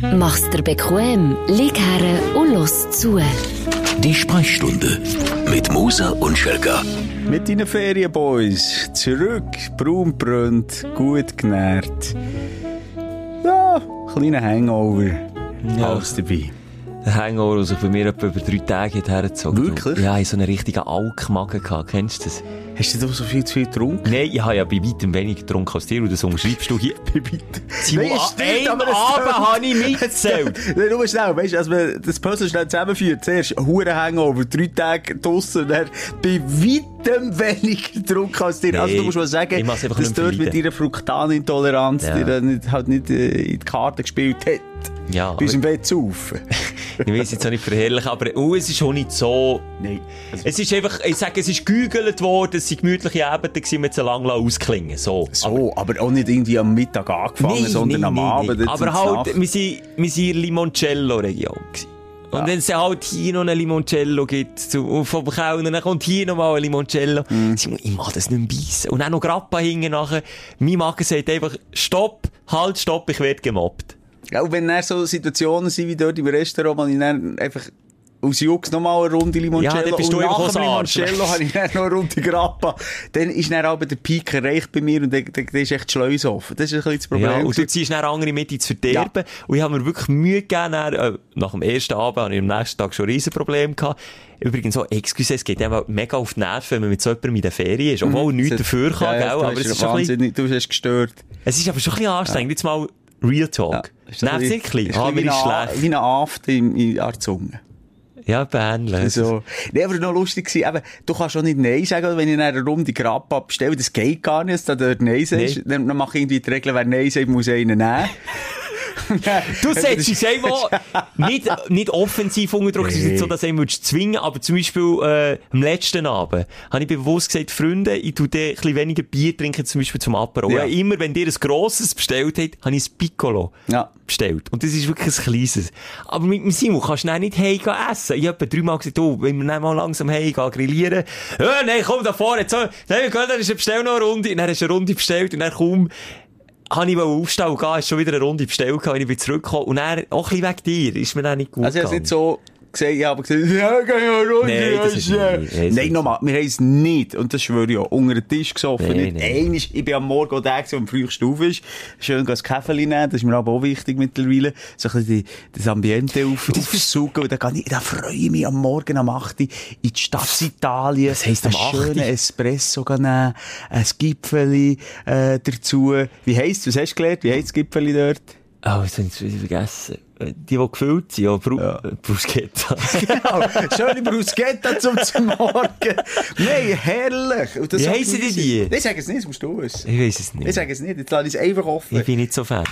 Mach's dir bequem, lieg her und los zu. Die Sprechstunde mit Musa und Schelga. Mit deinen Ferienboys. Zurück, braunbrünt, gut genährt. Ja, kleiner Hangover. Ja. Alles dabei. Hangover, der sich bei mir etwa über drei Tage hat hergezogen Wirklich? Ja, ich so einen richtigen Alkmagen. gehabt. Kennst du das? Hast du da so viel zu viel getrunken? Nein, ich habe ja bei weitem weniger getrunken als dir und das unterschreibst du hier. Simon, Nein, stimmt, aber Abend habe ich mitgezählt. Nein, nur schnell, weißt du, als man das Puzzle schnell zusammenführt, zuerst Huren Hangover, drei Tage draussen, dann bei weitem weniger getrunken als dir. also Nee, du musst mal sagen, dass dort mit deiner Fruktanintoleranz Ja. dir nicht, halt nicht äh, in die Karte gespielt hat. Ja, Bei uns im aber Bett zu ich es jetzt auch nicht verherrlichen, aber oh, es ist schon nicht so... Nein. Also, Es ist einfach, ich sage, es ist gegügelt worden, es waren gemütliche Abende, gewesen, mit so lang ausklingen. So. so, aber auch nicht irgendwie am Mittag angefangen, sondern am Abend. jetzt Aber halt, wir sind, wir sind in der Limoncello-Region. Und Ja. wenn es halt hier noch ein Limoncello gibt, zu, vom Kellner, dann kommt hier noch mal ein Limoncello. Simon, Ich mag das nicht beißen. Und dann noch Grappa hinten nachher. Mein Magen sagt einfach, stopp, halt, stopp, ich werde gemobbt. Ja, und wenn dann so Situationen sind wie dort im Restaurant, wo ich dann einfach aus Jux nochmal eine Runde Limoncello Ja, dann bist du und einfach nach dem auch Limoncello habe ich dann noch eine Runde Grappa. Dann ist dann aber der Peak erreicht bei mir und dann, dann, dann ist echt die Schleuse offen. Das ist ein bisschen das Problem. Ja, und du ziehst dann andere mit ins Verderben. Und ich habe mir wirklich Mühe gegeben. Dann, äh, nach dem ersten Abend habe ich am nächsten Tag schon ein Riesenproblem gehabt. Übrigens so, excuse, es geht einfach mega auf die Nerven, wenn man mit so jemandem in der Ferien ist. Obwohl er nichts dafür kann, Mhm. ja, ja, gell? du Aber es ist, schon ein bisschen, du hast gestört. es ist aber schon ein bisschen anstrengend. Jetzt mal Real Talk. Ein ein ist Ah, ein mir ist schlecht. Wie eine Afte in, in, an der Zunge. Ja, ähnlich. So. Nee, aber noch lustig gewesen, eben, du kannst auch nicht Nein sagen, wenn ich in einer Runde Grappa bestelle, das geht gar nicht, dass du dort Nein sagst. Nee. Dann, dann mache ich irgendwie die Regel, wer Nein sagt, muss einen nehmen. Du setzt uns einfach nicht, nicht offensiv unter Druck, es ist nicht so, dass du ihn zwingen, aber zum Beispiel, äh, am letzten Abend habe ich bewusst gesagt, Freunde, ich tu dir ein bisschen weniger Bier trinken, zum Beispiel zum Apero. Ja. Immer, wenn dir ein grosses bestellt habt, habe ich ein Piccolo Ja. bestellt. Und das ist wirklich ein kleines. Aber mit dem Simon kannst du nicht heim gehen essen. Ich habe dreimal gesagt, oh, wenn wir dann mal langsam heim gehen, grillieren. Ja, nein, komm da vorne, jetzt nein, wir gehen, dann ist bestell noch eine Runde. Und dann hast du eine Runde bestellt und dann kaum, habe ich aufstehen und gehen, ist schon wieder eine Runde bestellt ich bin zurückgekommen. Und dann, auch ein bisschen wegen dir, ist mir dann nicht gut Also, ich habe es nicht so gesagt, ich habe gesagt, ja, geh ja runter. Nein, das ist ja. nicht- das Nein, nochmal, wir haben es nicht, und das schwöre ich auch, unter den Tisch gesoffen. Nein, nicht nein. einmal, ich bin am Morgen der, der am frühesten auf ist. Schön ein Käferli nehmen, das ist mir aber auch wichtig mittlerweile. So ein bisschen die, das Ambiente auf, aufsaugen, und dann, kann ich, dann freue ich mich am Morgen am 8. Uhr in die Stadt Italien. Was heisst am Einen 8 Uhr? schönen Espresso nehmen, ein Gipfeli, äh, dazu. Wie heisst was hast du gelernt? Wie heisst das Gipfeli dort? Oh, jetzt habe ich es vergessen. Die, die gefüllt sind, ja, Bru Ja. äh, Bruschetta. Genau, schöne Bruschetta zum, zum Morgen. Nein, herrlich. Das Wie heissen die die? Ich sage es nicht, das musst du wissen. Ich weiß es nicht. Ich sage es nicht, jetzt lasse ich es einfach offen. Ich bin nicht so Fan.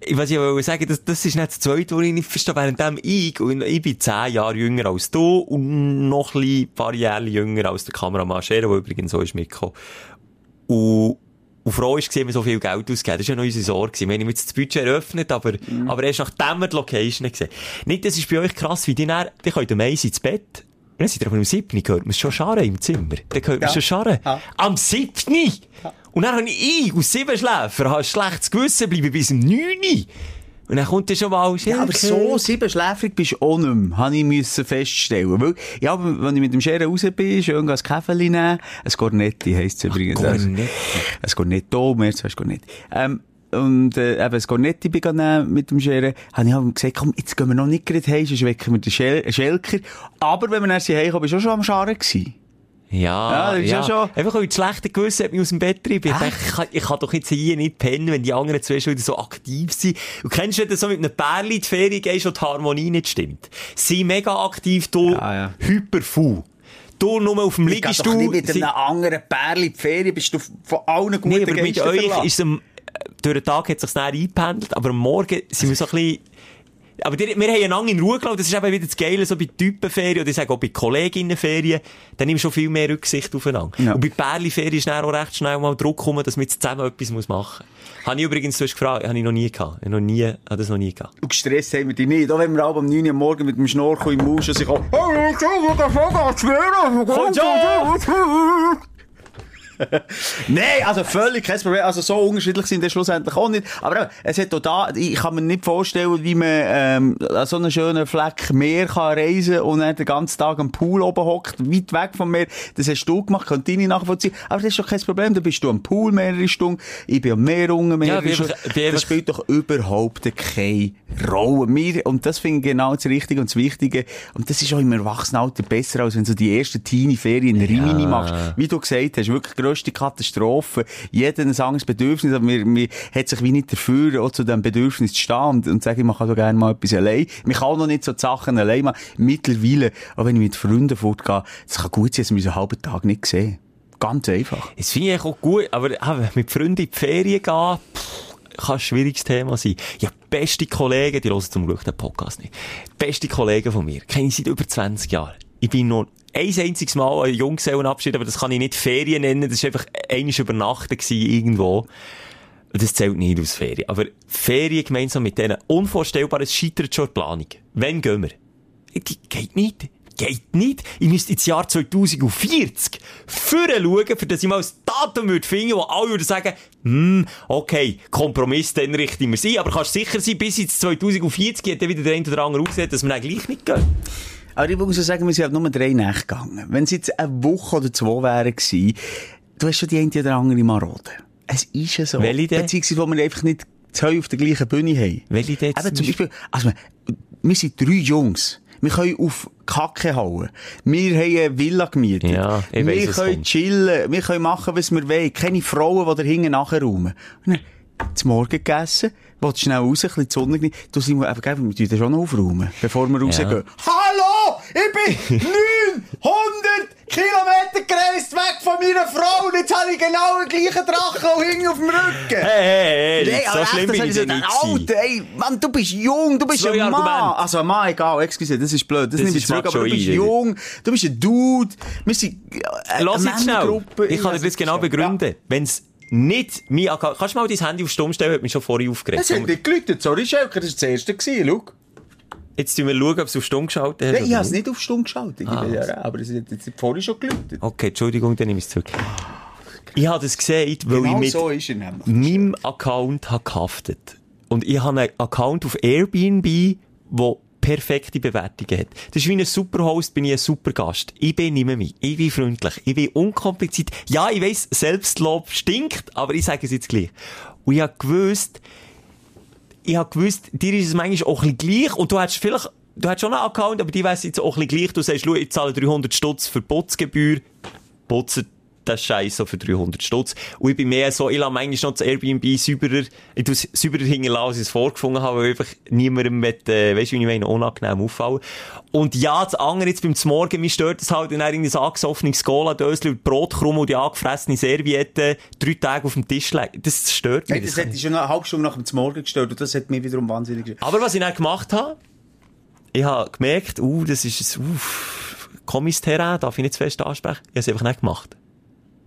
Ich Was ich wollte sagen, das, das ist nicht das Zweite, was ich nicht verstehe. Währenddem ich, und ich bin zehn Jahre jünger als du und noch ein paar Jahre jünger als der Kameramann Scherer, der übrigens so ist mitgekommen. Und, und froh ist gesehen, wir so viel Geld ausgeben. Das war ja noch unsere Sorge. Wir haben jetzt das Budget eröffnet, aber, aber erst nachdem wir die Location gesehen Nicht, das ist bei euch krass, wie die dann, die können am Eis ins Bett. Und dann seid ihr aber am 7. gehört man schon scharren im Zimmer. Dann hört man Ja. schon scharren. Ja. Am 7. Und dann habe ich, aus sieben Schläfer, habe ein schlechtes Gewissen, bleibe bis um 9. Und dann kommt dann schon mal, Ja, aber so siebenschläfrig bist du auch nicht mehr, habe ich müssen feststellen. Weil, ja, wenn ich mit dem Scheren raus bin, schön ein Käferli nehmen, ein Cornetti heisst es übrigens. Cornetti. Ein Cornetto, mehr zuerst Cornetti. Ähm, und, äh, eben, ein Cornetti bin ich nehmen mit dem Scheren, habe ich halt gesagt, komm, jetzt gehen wir noch nicht gerade heim, sonst wecken wir den Schel Schelker. Aber wenn wir erst hier heimkommen, bist du auch schon am Scharen gewesen. Ja, Ja, das ist ja schon- Einfach weil das schlechte Gewissen hat mich aus dem Bett treiben. Ich dachte, ich kann, ich kann doch jetzt hier nicht pennen, wenn die anderen zwei schon wieder so aktiv sind. Und kennst du, wenn du so mit einem Pärli in die Ferien gehst und die Harmonie nicht stimmt? Sie mega aktiv, du Ja, ja. hyperfu. Du nur auf dem Ich Liegestuhl. nicht mit einem anderen Pärli in die Ferien, bist du von allen guten Nee, aber mit Geistern euch verlassen. ist es durch den Tag hat es sich dann eingependelt, aber am Morgen sind wir so ein bisschen, aber die, wir haben einander in Ruhe gelassen, das ist eben wieder das Geile, so bei Typenferien, oder ich sage auch bei Kolleginnenferien, dann nimmst du schon viel mehr Rücksicht aufeinander. Ja. Und bei Pärli-Ferien ist dann auch recht schnell mal Druck gekommen, dass man jetzt zusammen etwas machen muss. Habe ich übrigens, hast gefragt, habe ich noch nie gehabt. Noch nie, habe das noch nie gehabt. Und gestresst haben wir die nicht. Auch wenn wir alle am 9 Uhr am Morgen mit dem Schnorchel im Maus und sich auch, oh, ich kann wieder Vogel schwören. Nein, also völlig kein Problem. Also so unterschiedlich sind die schlussendlich auch nicht. Aber es hat auch da, ich kann mir nicht vorstellen, wie man ähm, an so einen schönen Fleck Meer kann reisen und dann den ganzen Tag am Pool oben hockt, weit weg vom Meer. Das hast du gemacht, ich nicht nachvollziehen. Aber das ist doch kein Problem. Da bist du am Pool mehrere Stunden, ich bin am Meer unten mehrere bin Stunden. Das spielt doch überhaupt keine Rolle. Wir, und das finde ich genau das Richtige und das Wichtige. Und das ist auch im Erwachsenenalter besser, als wenn du die ersten Teenie-Ferien in Rimini machst. Wie du gesagt hast, wirklich grösste Katastrophe. Jeder ein anderes Bedürfnis, aber mir, mir hat sich wie nicht dafür, auch zu diesem Bedürfnis zu stehen und, und sagen, man kann so gerne mal etwas allein. Man kann noch nicht so die Sachen allein machen. Mittlerweile, auch wenn ich mit Freunden fortgehe, es kann gut sein, dass wir uns einen halben Tag nicht sehen. Ganz einfach. Das finde ich auch gut, aber ah, mit Freunden in die Ferien gehen, pff, kann ein schwieriges Thema sein. Ja, beste Kollegen, die hören zum Glück den Podcast nicht. Beste Kollegen von mir, kenne ich seit über 20 Jahren. Ich bin noch ein einziges Mal ein Junggesellenabschied, aber das kann ich nicht Ferien nennen, das war einfach einiges übernachten irgendwo. Das zählt nicht aus Ferien. Aber Ferien gemeinsam mit denen, unvorstellbar, es scheitert schon die Planung. Wann gehen wir? Die geht nicht. Geht nicht. Ich müsste ins Jahr 2040 führen schauen, für das ich mal ein Datum würde finden, wo alle würden sagen, hm, okay, Kompromiss, dann richten wir sie. Aber kannst sicher sein, bis ins 2040 hat dann wieder der eine oder andere ausgesehen, dass wir dann gleich nicht gehen. Aber ich muss sagen, wir sind halt nur drei Nächte gegangen. Wenn es jetzt eine Woche oder zwei wären gewesen, du hast schon die eine oder andere Marode. Es ist ja so. Welche denn? Beziehungsweise, wo wir einfach nicht zwei auf der gleichen Bühne haben. Welche denn Eben zum Beispiel, also, wir sind drei Jungs. Wir können auf Kacke hauen. Wir haben eine Villa gemietet. Ja, ich weiss, wir was können chillen. Wir können machen, was wir wollen. Keine Frauen, die da hinten dann, zum Morgen gegessen, willst schnell raus, ein bisschen die Sonne genießen. Du sind wir einfach, wir schon aufräumen, bevor wir rausgehen. Hallo! Ich bin 900 Kilometer gereist weg von meiner Frau und jetzt habe ich genau den gleichen Drachen auch hinten auf dem Rücken. Hey, hey, hey, Nee, so schlimm bin das ich nicht Alter, ey, Mann, du bist jung, du bist Zwei ein Mann. Argumente. Also ein Mann, egal, excuse, das ist blöd, das, Das nehme ich zurück, aber du bist jung, du bist ein Dude, wir sind äh, Lass eine jetzt schnell. Ich kann dir das genau begründen. Wenn's nicht mein kannst du mal dein Handy auf Stumm stellen, hat mich schon vorher aufgeregt. Es hat nicht geläutet, sorry Schelker, das war das erste, schau. Jetzt tun wir schauen, ob es auf Stumm geschaltet hast. Nein, ich habe es nicht auf Stumm geschaut, ich Ah, ja, aber es hat jetzt vorhin schon geläutet. Okay, Entschuldigung, dann nehme ich es zurück. Ich habe das gesehen, weil Genau ich mit so meinem Account habe gehaftet. Und ich habe einen Account auf Airbnb, wo perfekte Bewertungen hat. Das ist wie ein Superhost, bin ich ein Supergast. Ich bin nicht mehr mich. Ich bin freundlich. Ich bin unkompliziert. Ja, ich weiss, Selbstlob stinkt, aber ich sage es jetzt gleich. Und ich habe gewusst, ich habe gewusst, dir ist es manchmal auch ein gleich und du hast vielleicht, du hast schon einen Account, aber die weiss jetzt auch ein gleich. Du sagst, schau, ich zahle 300 Stutz für Putzgebühr. Putzen das Scheiß so für 300 Stutz. Und ich bin mehr so, ich lasse manchmal noch das Airbnb sauberer, ich tue es sauberer hinterlassen, als ich es vorgefunden habe, weil einfach niemandem mit, äh, weißt du, wie ich meine, unangenehm auffallen. Und ja, das andere jetzt beim Morgen, mich stört es halt, wenn er irgendwie ein angesoffenes Cola-Dösli und Brotkrummel und die angefressene Serviette drei Tage auf dem Tisch legt. Das stört mich. Hey, das hätte ich schon eine halbe Stunde nach dem Morgen gestört und das hat mich wiederum wahnsinnig gestört. Aber was ich dann gemacht habe, ich habe gemerkt, uh, das ist ein, uff, komisches Terrain, darf ich nicht zu fest ansprechen. Ich habe es einfach nicht gemacht.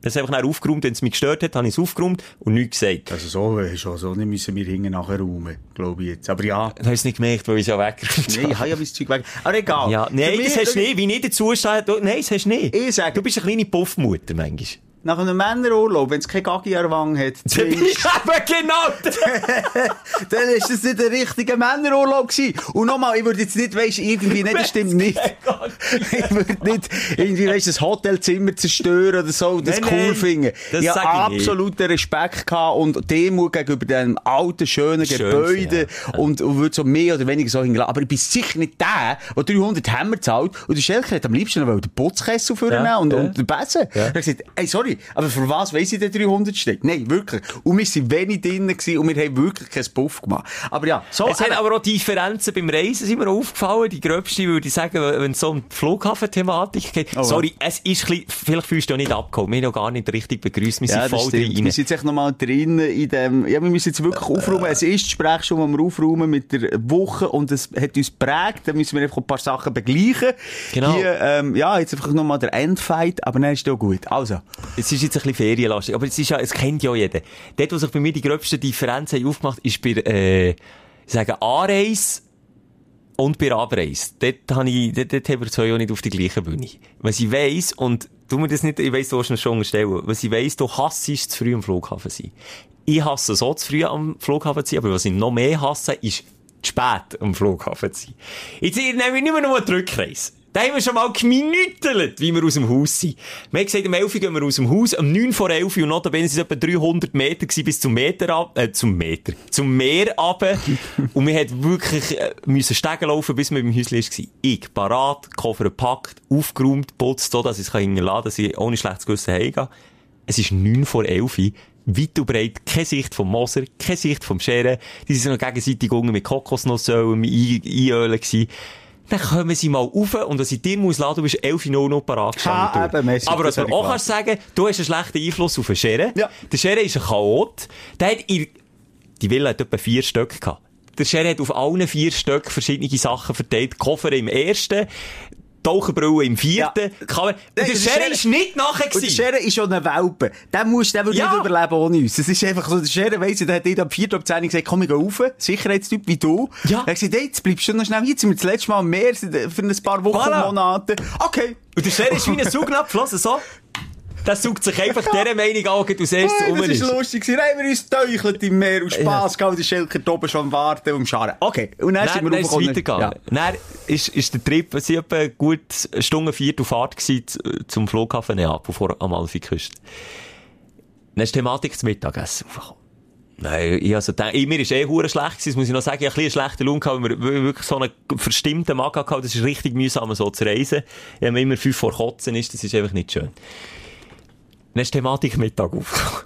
Habe es einfach nicht aufgeräumt, wenn es mich gestört hat, habe ich es aufgeräumt und nichts gesagt. Also so, äh, schon so nicht müssen wir hinten nachher räumen, glaube ich jetzt. Aber ja, Dann habe ich es nicht gemerkt, weil ich es ja weggeräumt nein, ich habe ja mein Zeug weg. Aber egal. Ja, nein, das hast du nicht. Wie nicht dazu steht, du- nein, das hast du nicht. Ich sage- Du bist eine kleine Puffmutter, manchmal. Nach einem Männerurlaub, wenn es keine Gaggi an der Wange hat, Dann zwingst- genau dann ist das nicht der richtige Männerurlaub gewesen. Und nochmal, ich würde jetzt nicht, weisst, irgendwie, nicht, das stimmt nicht. ich würde nicht irgendwie, weisst, das Hotelzimmer zerstören oder so, das Nein, cool nein, finden. das ich habe absoluten Respekt gehabt und Demut gegenüber dem alten, schönen Schön, Gebäude ja. und, und würde so mehr oder weniger so hingelassen. Aber ich bin sicher nicht der, der 300 Hämmer zahlt und der Schelker hat am liebsten noch den Putzkessel vornehmen Ja, und, ja. und den Besen. Ja. Er hat gesagt, ey, sorry, aber für was weiss ich den 300 Stück? Nein, wirklich. Und wir waren wenig drinnen und wir haben wirklich keinen Puff gemacht. Aber ja, so. Es hat eben- aber auch Differenzen beim Reisen sind mir aufgefallen. Die gröbste würde ich sagen, wenn es so um die Flughafen-Thematik geht. Oh, Sorry, es ist ein bisschen, vielleicht fühlst du ja nicht abgeholt. Wir haben ja gar nicht richtig begrüßt. Wir sind Ja, voll stimmt. drin. Wir sind jetzt nochmal drin in dem, ja, wir müssen jetzt wirklich aufräumen. Es ist die Sprechstunde, die wir aufräumen mit der Woche und es hat uns prägt. Da müssen wir einfach ein paar Sachen begleichen. Genau. Hier, ähm, ja, jetzt einfach nochmal der Endfight, aber dann ist ja gut. Also. Es ist jetzt ein bisschen ferienlastig, aber es ist ja, es kennt ja jeder. Dort, wo sich bei mir die gröbsten Differenzen aufgemacht ist bei, äh, ich sage, Anreise und bei Abreise. Dort, habe ich, dort, dort haben wir zwei auch nicht auf der gleichen Bühne. Was ich weiss, und tu mir das nicht, ich weiss, du hast mir schon unterstellen. Was ich weiss, du hasst zu früh am Flughafen sein. Ich hasse so zu früh am Flughafen sein, aber was ich noch mehr hasse, ist zu spät am Flughafen zu sein. Jetzt nehme ich nicht mehr nur einen Rückreise. Da haben wir schon mal geminütelt, wie wir aus dem Haus sind. Wir haben gesagt, am 11 Uhr gehen wir aus dem Haus, am 9 vor 11 Uhr, und notabene sind es etwa 300 Meter bis zum Meter ab, äh, zum Meter, zum Meer runter. und wir hätten wirklich, äh, müssen Stegen laufen, bis wir im Häuschen waren. Ich, parat, Koffer gepackt, aufgeräumt, putzt, so, dass ich es hinterlassen kann, dass ich ohne schlechtes Gewissen heimgehe. Es ist 9 vor 11 Uhr weit und breit, keine Sicht vom Moser, keine Sicht vom Scheren. Die sind noch gegenseitig mit Kokosnussöl, mit Einölen gewesen. Dann kommen sie mal rauf und was ich dir muss laden, du bist 11 Uhr noch parat gestanden. Ah, eben, mäßig, Aber was man auch kannst sagen, du hast einen schlechten Einfluss auf den Scheren. Ja. Der Scheren ist ein Chaot. Der hat ihr, die Villa hat etwa vier Stück gehabt. Der Scheren hat auf allen vier Stück verschiedene Sachen verteilt. Koffer im ersten, Taucherbrille im vierten. Kann man, und der Scheren- ist nicht nachher Und der gewesen. Scherer ist schon ein Welpe. Der muss, der Ja. nicht überleben ohne uns. Es ist einfach so, der Scherer weiss, der hat am 4. ab 10 gesagt, komm, ich geh rauf. Sicherheitstyp wie du. Ja. Er hat gesagt, hey, jetzt bleibst du noch schnell hier. Jetzt sind wir das letzte Mal am Meer für ein paar Wochen, Voilà. Monate. Okay. Und der Scheren ist wie ein so. Der saugt sich einfach dieser Meinung an, als erstes Hey, um das ist. lustig. Dann haben wir uns getäuchelt im Meer und Spass gehabt. Der Schelker oben schon am Warten und am Scharen. Okay. Und dann, sind Dann, wir dann ist es weitergegangen. Dann ist, ist der Trip, es war etwa gut Stunde vier auf Fahrt gewesen, zum Flughafen Neapel vor Amalfi-Küste. Dann ist die Thematik zum Mittagessen aufgekommen. Nein, ich also denk, ich, mir ist eh hure schlecht gewesen, das muss ich noch sagen. Ich hatte ein bisschen schlechte Lunge gehabt, weil wir wirklich so einen verstimmten Magen gehabt. Das ist richtig mühsam, so zu reisen. Ich habe immer fünf vor Kotzen ist, das ist einfach nicht schön. Dann ist die Thematik Mittag aufgekommen.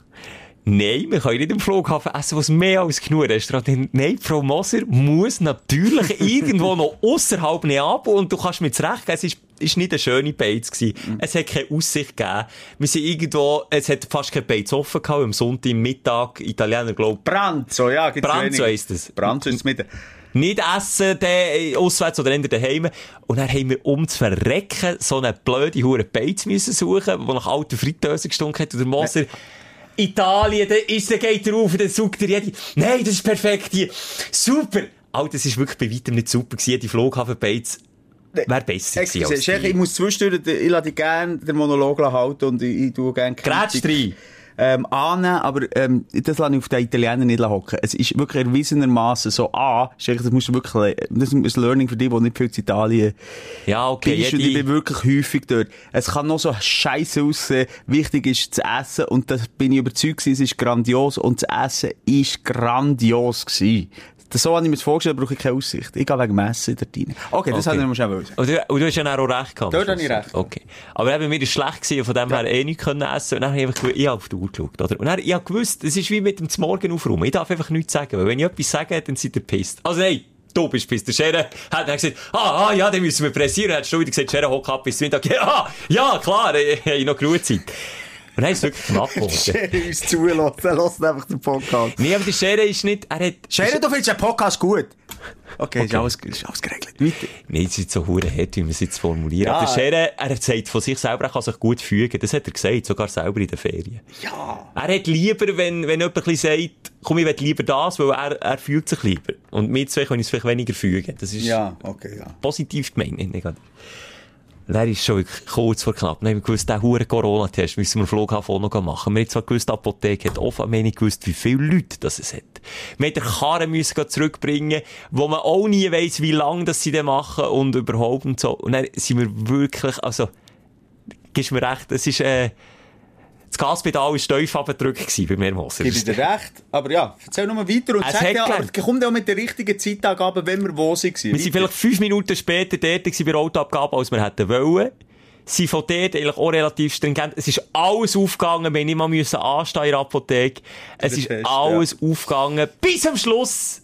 Nein, wir können nicht im Flughafen essen, was mehr als genug Restaurant Nein, Frau Moser muss natürlich irgendwo noch außerhalb Neapel und du kannst mir zurecht geben, es ist, ist nicht eine schöne Beiz gewesen. Es hat keine Aussicht gegeben. Wir sind irgendwo, es hat fast keine Beiz offen gehabt, am Sonntag Mittag, Italiener, glaub, Branzo, ja. gibt's Branzo wenig. heisst es. Branzo ist es mit. Nicht essen, der, auswärts oder entweder daheim. Und dann haben wir, um zu verrecken, so eine blöde hure Beiz müssen suchen, die nach alter Fritteuse gestunken hat. Und der Moser, Italien, da ist, da geht er auf, dann sucht er jede, nein, das ist perfekt hier. Super! Alter, das ist wirklich bei weitem nicht super gewesen. Die Flughafenbeiz wäre besser gewesen Excuse, als Chef, ich muss zwischendurch, ich lasse dich gerne den Monolog halten und ich, ich tue gerne Grätsch rein. Ähm, annehmen, aber ähm, das lasse ich auf den Italiener nicht hocken. Es ist wirklich erwiesenermaßen so, ah, das musst du wirklich, das ist ein Learning für dich, der nicht viel zu Italien Ja, okay, bist und ich bin wirklich häufig dort. Es kann noch so scheiße aussehen, wichtig ist zu essen und das bin ich überzeugt gewesen, es ist grandios und das Essen ist grandios gewesen. Das, so habe ich mir das vorgestellt, brauche ich keine Aussicht. Ich gehe wegen dem Essen dort rein. Okay, das Okay. habe ich schnell wollen sagen. Und du, und du hast ja auch recht gehabt. Dort habe ich recht. Okay. Aber eben, mir ist schlecht gewesen, von dem her eh nichts können essen. Und dann habe ich einfach, gewusst- ich habe auf die Uhr geschaut, oder? Und dann, ich habe gewusst, es ist wie mit dem Morgen aufräumen. Ich darf einfach nichts sagen, weil wenn ich etwas sage, dann seid ihr pisst. Also nein, du bist pisst. Der Scherer hat dann gesagt, ah, ah, ja, dann müssen wir pressieren. Hast du wieder gesagt, Scherer, hock ab bis Mittag. Ja, ja, klar, ich habe noch genug Zeit. Und dann ist es wirklich knapp geworden. Scherer uns zulassen, lass einfach den Podcast. Nee, aber der Scherer ist nicht, er hat... Scherer, du findest den Podcast gut? Okay, Ist, alles, ist alles geregelt. Weiter. Nein, es ist so hure hart, wie man es jetzt formuliert. Ja. Aber der Scherer, er sagt von sich selber, er kann sich gut fügen. Das hat er gesagt, sogar selber in den Ferien. Ja. Er hat lieber, wenn, wenn jemand sagt, komm, ich will lieber das, weil er, er fügt sich lieber. Und wir zwei können uns vielleicht weniger fügen. Das ist Ja, okay, ja. positiv gemeint, nicht negativ. Der ist schon kurz vor knapp. Dann haben wir gewusst, den huren Corona-Test müssen wir am Flughafen auch noch machen. Wir haben zwar gewusst, die Apotheke hat offen, wir haben gewusst, wie viele Leute das es hat. Wir haben den Karren müssen zurückbringen, wo man auch nie weiss, wie lange das sie den machen und überhaupt und so. Und dann sind wir wirklich, also, gibst mir recht, es ist, äh, das Gaspedal war steif abgedrückt bei mir, Moser. Ich dir recht. Aber ja, erzähl nochmal weiter und Es sag ja, aber gelernt. komm ja mit der richtigen Zeitangabe, wenn wir wo sind. Wir sind vielleicht fünf Minuten später dort bei der Autoabgabe, als wir hätten wollen. Sie von dort eigentlich auch relativ stringent. Es ist alles aufgegangen, wir nicht mal müssen anstehen in der Apotheke. Es ist Test, alles aufgegangen. Bis am Schluss!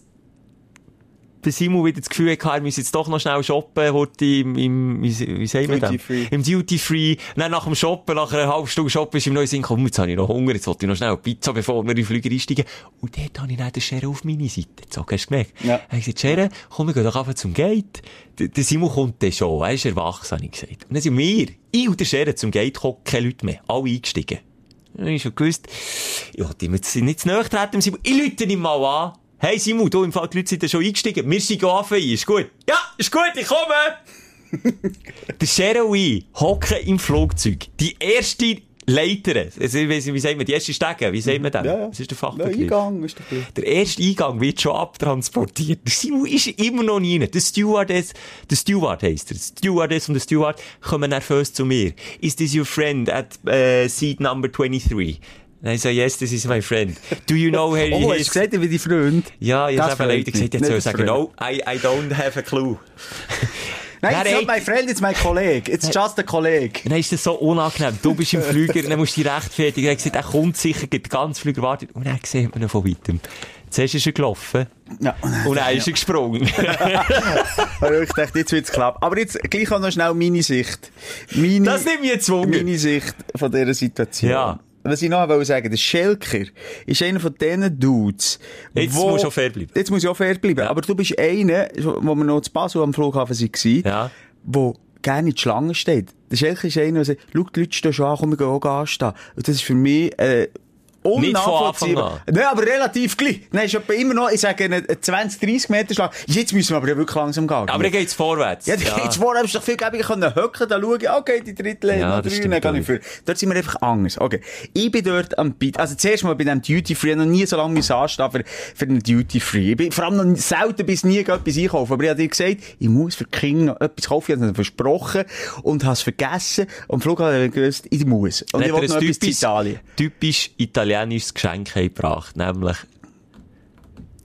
Bis Simon wieder das Gefühl hatte, er müsse jetzt doch noch schnell shoppen, heute im, im, wie, wie sagen wir Duty? Free. Im Duty Free. Dann nach dem Shoppen, nach einer halben Stunde Shoppen, ist ihm neu Sinn gekommen, jetzt habe ich noch Hunger, jetzt wollte ich noch schnell Pizza, bevor wir in den Flüger einsteigen. Und dort habe ich dann den Scherer auf meine Seite gezogen, hast du gemerkt? Ja. Er hat gesagt, Scherer, komm, wir gehen doch einfach zum Gate. Der, der Simon kommt dann schon, er ist erwachsen, habe ich gesagt. Und dann sind wir, ich und der Scherer zum Gate gekommen, keine Leute mehr, alle eingestiegen. Dann habe ich schon gewusst, ich wollte ihm jetzt nicht zu nahe treten. Ich lüte ihn mal an. Hey Simon, du, im Fall, die Leute sind da schon eingestiegen. Wir sind anfangen, ist gut. Ja, ist gut, ich komme. der Cheryl und ich hocken im Flugzeug. Die erste Leiter, also, wie sagt man, die erste Stege, wie sagt man das? Ja, ja. Was ist der Der Fachbegriff? Eingang ist gut. Der erste Eingang wird schon abtransportiert. Der Simon ist immer noch nie rein. Der Stewardess, der Steward heisst er. Der Stewardess und der Steward kommen nervös zu mir. Is this your friend at uh, seat number 23? I say, yes, this is my friend. Do you know where Oh, he hast is? du gesagt, wie die Freund? Ja, ich habe leider freut gesagt, jetzt soll sagen, no, I, I don't have a clue. Nein, Nein, it's not my friend, it's my colleague. It's just a colleague. Dann ist das so unangenehm. Du bist im Flüger, dann musst du dich rechtfertigen. Er hat gesagt, er kommt sicher, gibt ganz Flüger wartet. Und dann sieht man ihn von weitem. Zuerst ist er gelaufen. Ja. Und dann ist er gesprungen. Ich dachte, jetzt wird's klappen. Aber jetzt gleich auch noch schnell meine Sicht. Meine, Das nimmt jetzt Wunder. meine Sicht von dieser Situation. Ja. Was ich noch sagen, der Schelker ist einer von diesen Dudes, Jetzt wo- musst du auch fair bleiben. Jetzt muss ich auch fair bleiben. Ja. Aber du bist einer, wo wir noch zu Basel am Flughafen waren, Ja. wo gerne in die Schlange steht. Der Schelker ist einer, der sagt, schau, die Leute stehen schon an, komm, wir gehen auch anstehen. Und das ist für mich, äh, Nicht von unnachvollziehbar. Nein, aber relativ gleich. Nein, ist immer noch, ich sage, eine 20, 30 Meter Schlange. Jetzt müssen wir aber ja wirklich langsam gehen. Aber dann geht's vorwärts. Ja, ja. jetzt vorher hast du doch viel gäbiger können hocken, da schauen, okay, die dritte Lane, Ja, drei, dann kann ich für. Dort sind wir einfach anders. Okay. Ich bin dort am Beat, also zuerst mal bei dem Duty Free, ich noch nie so lange müssen anstehen für, für einen Duty Free. Ich bin vor allem noch selten bis nie etwas einkaufen, aber ich habe dir gesagt, ich muss für Kinder noch etwas kaufen, ich habe es versprochen und habe es vergessen und Flughafen habe ich gewusst, ich muss. Und ich Dann hat wollte noch etwas typisch, Italien. typisch italienisches Geschenk gebracht, nämlich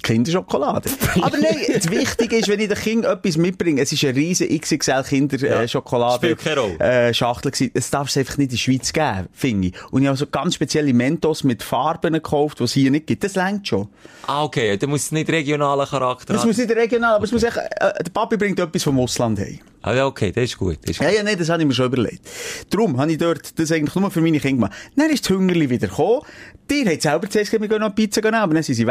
Kinderschokolade. Aber nein, das Wichtige ist, wenn ich den Kindern etwas mitbringe, es ist eine riesen XXL Kinderschokolade. Rolle. Äh, Schachtel gewesen. Es darf es einfach nicht in der Schweiz geben, finde ich. Und ich habe so ganz spezielle Mentos mit Farben gekauft, die es hier nicht gibt. Das längt schon. Ah, okay, dann muss es nicht regionalen Charakter Das haben. muss nicht regional, aber es muss echt, äh, der Papi bringt etwas vom Ausland heim. Ah, ja, okay, das ist gut. Das ist gut. Ja, ja, nein, das habe ich mir schon überlegt. Darum habe ich dort das eigentlich nur für meine Kinder gemacht. Dann ist das Hungerli wieder gekommen. Die hat selber zuerst gesagt, wir gehen noch Pizza nehmen, aber dann sind sie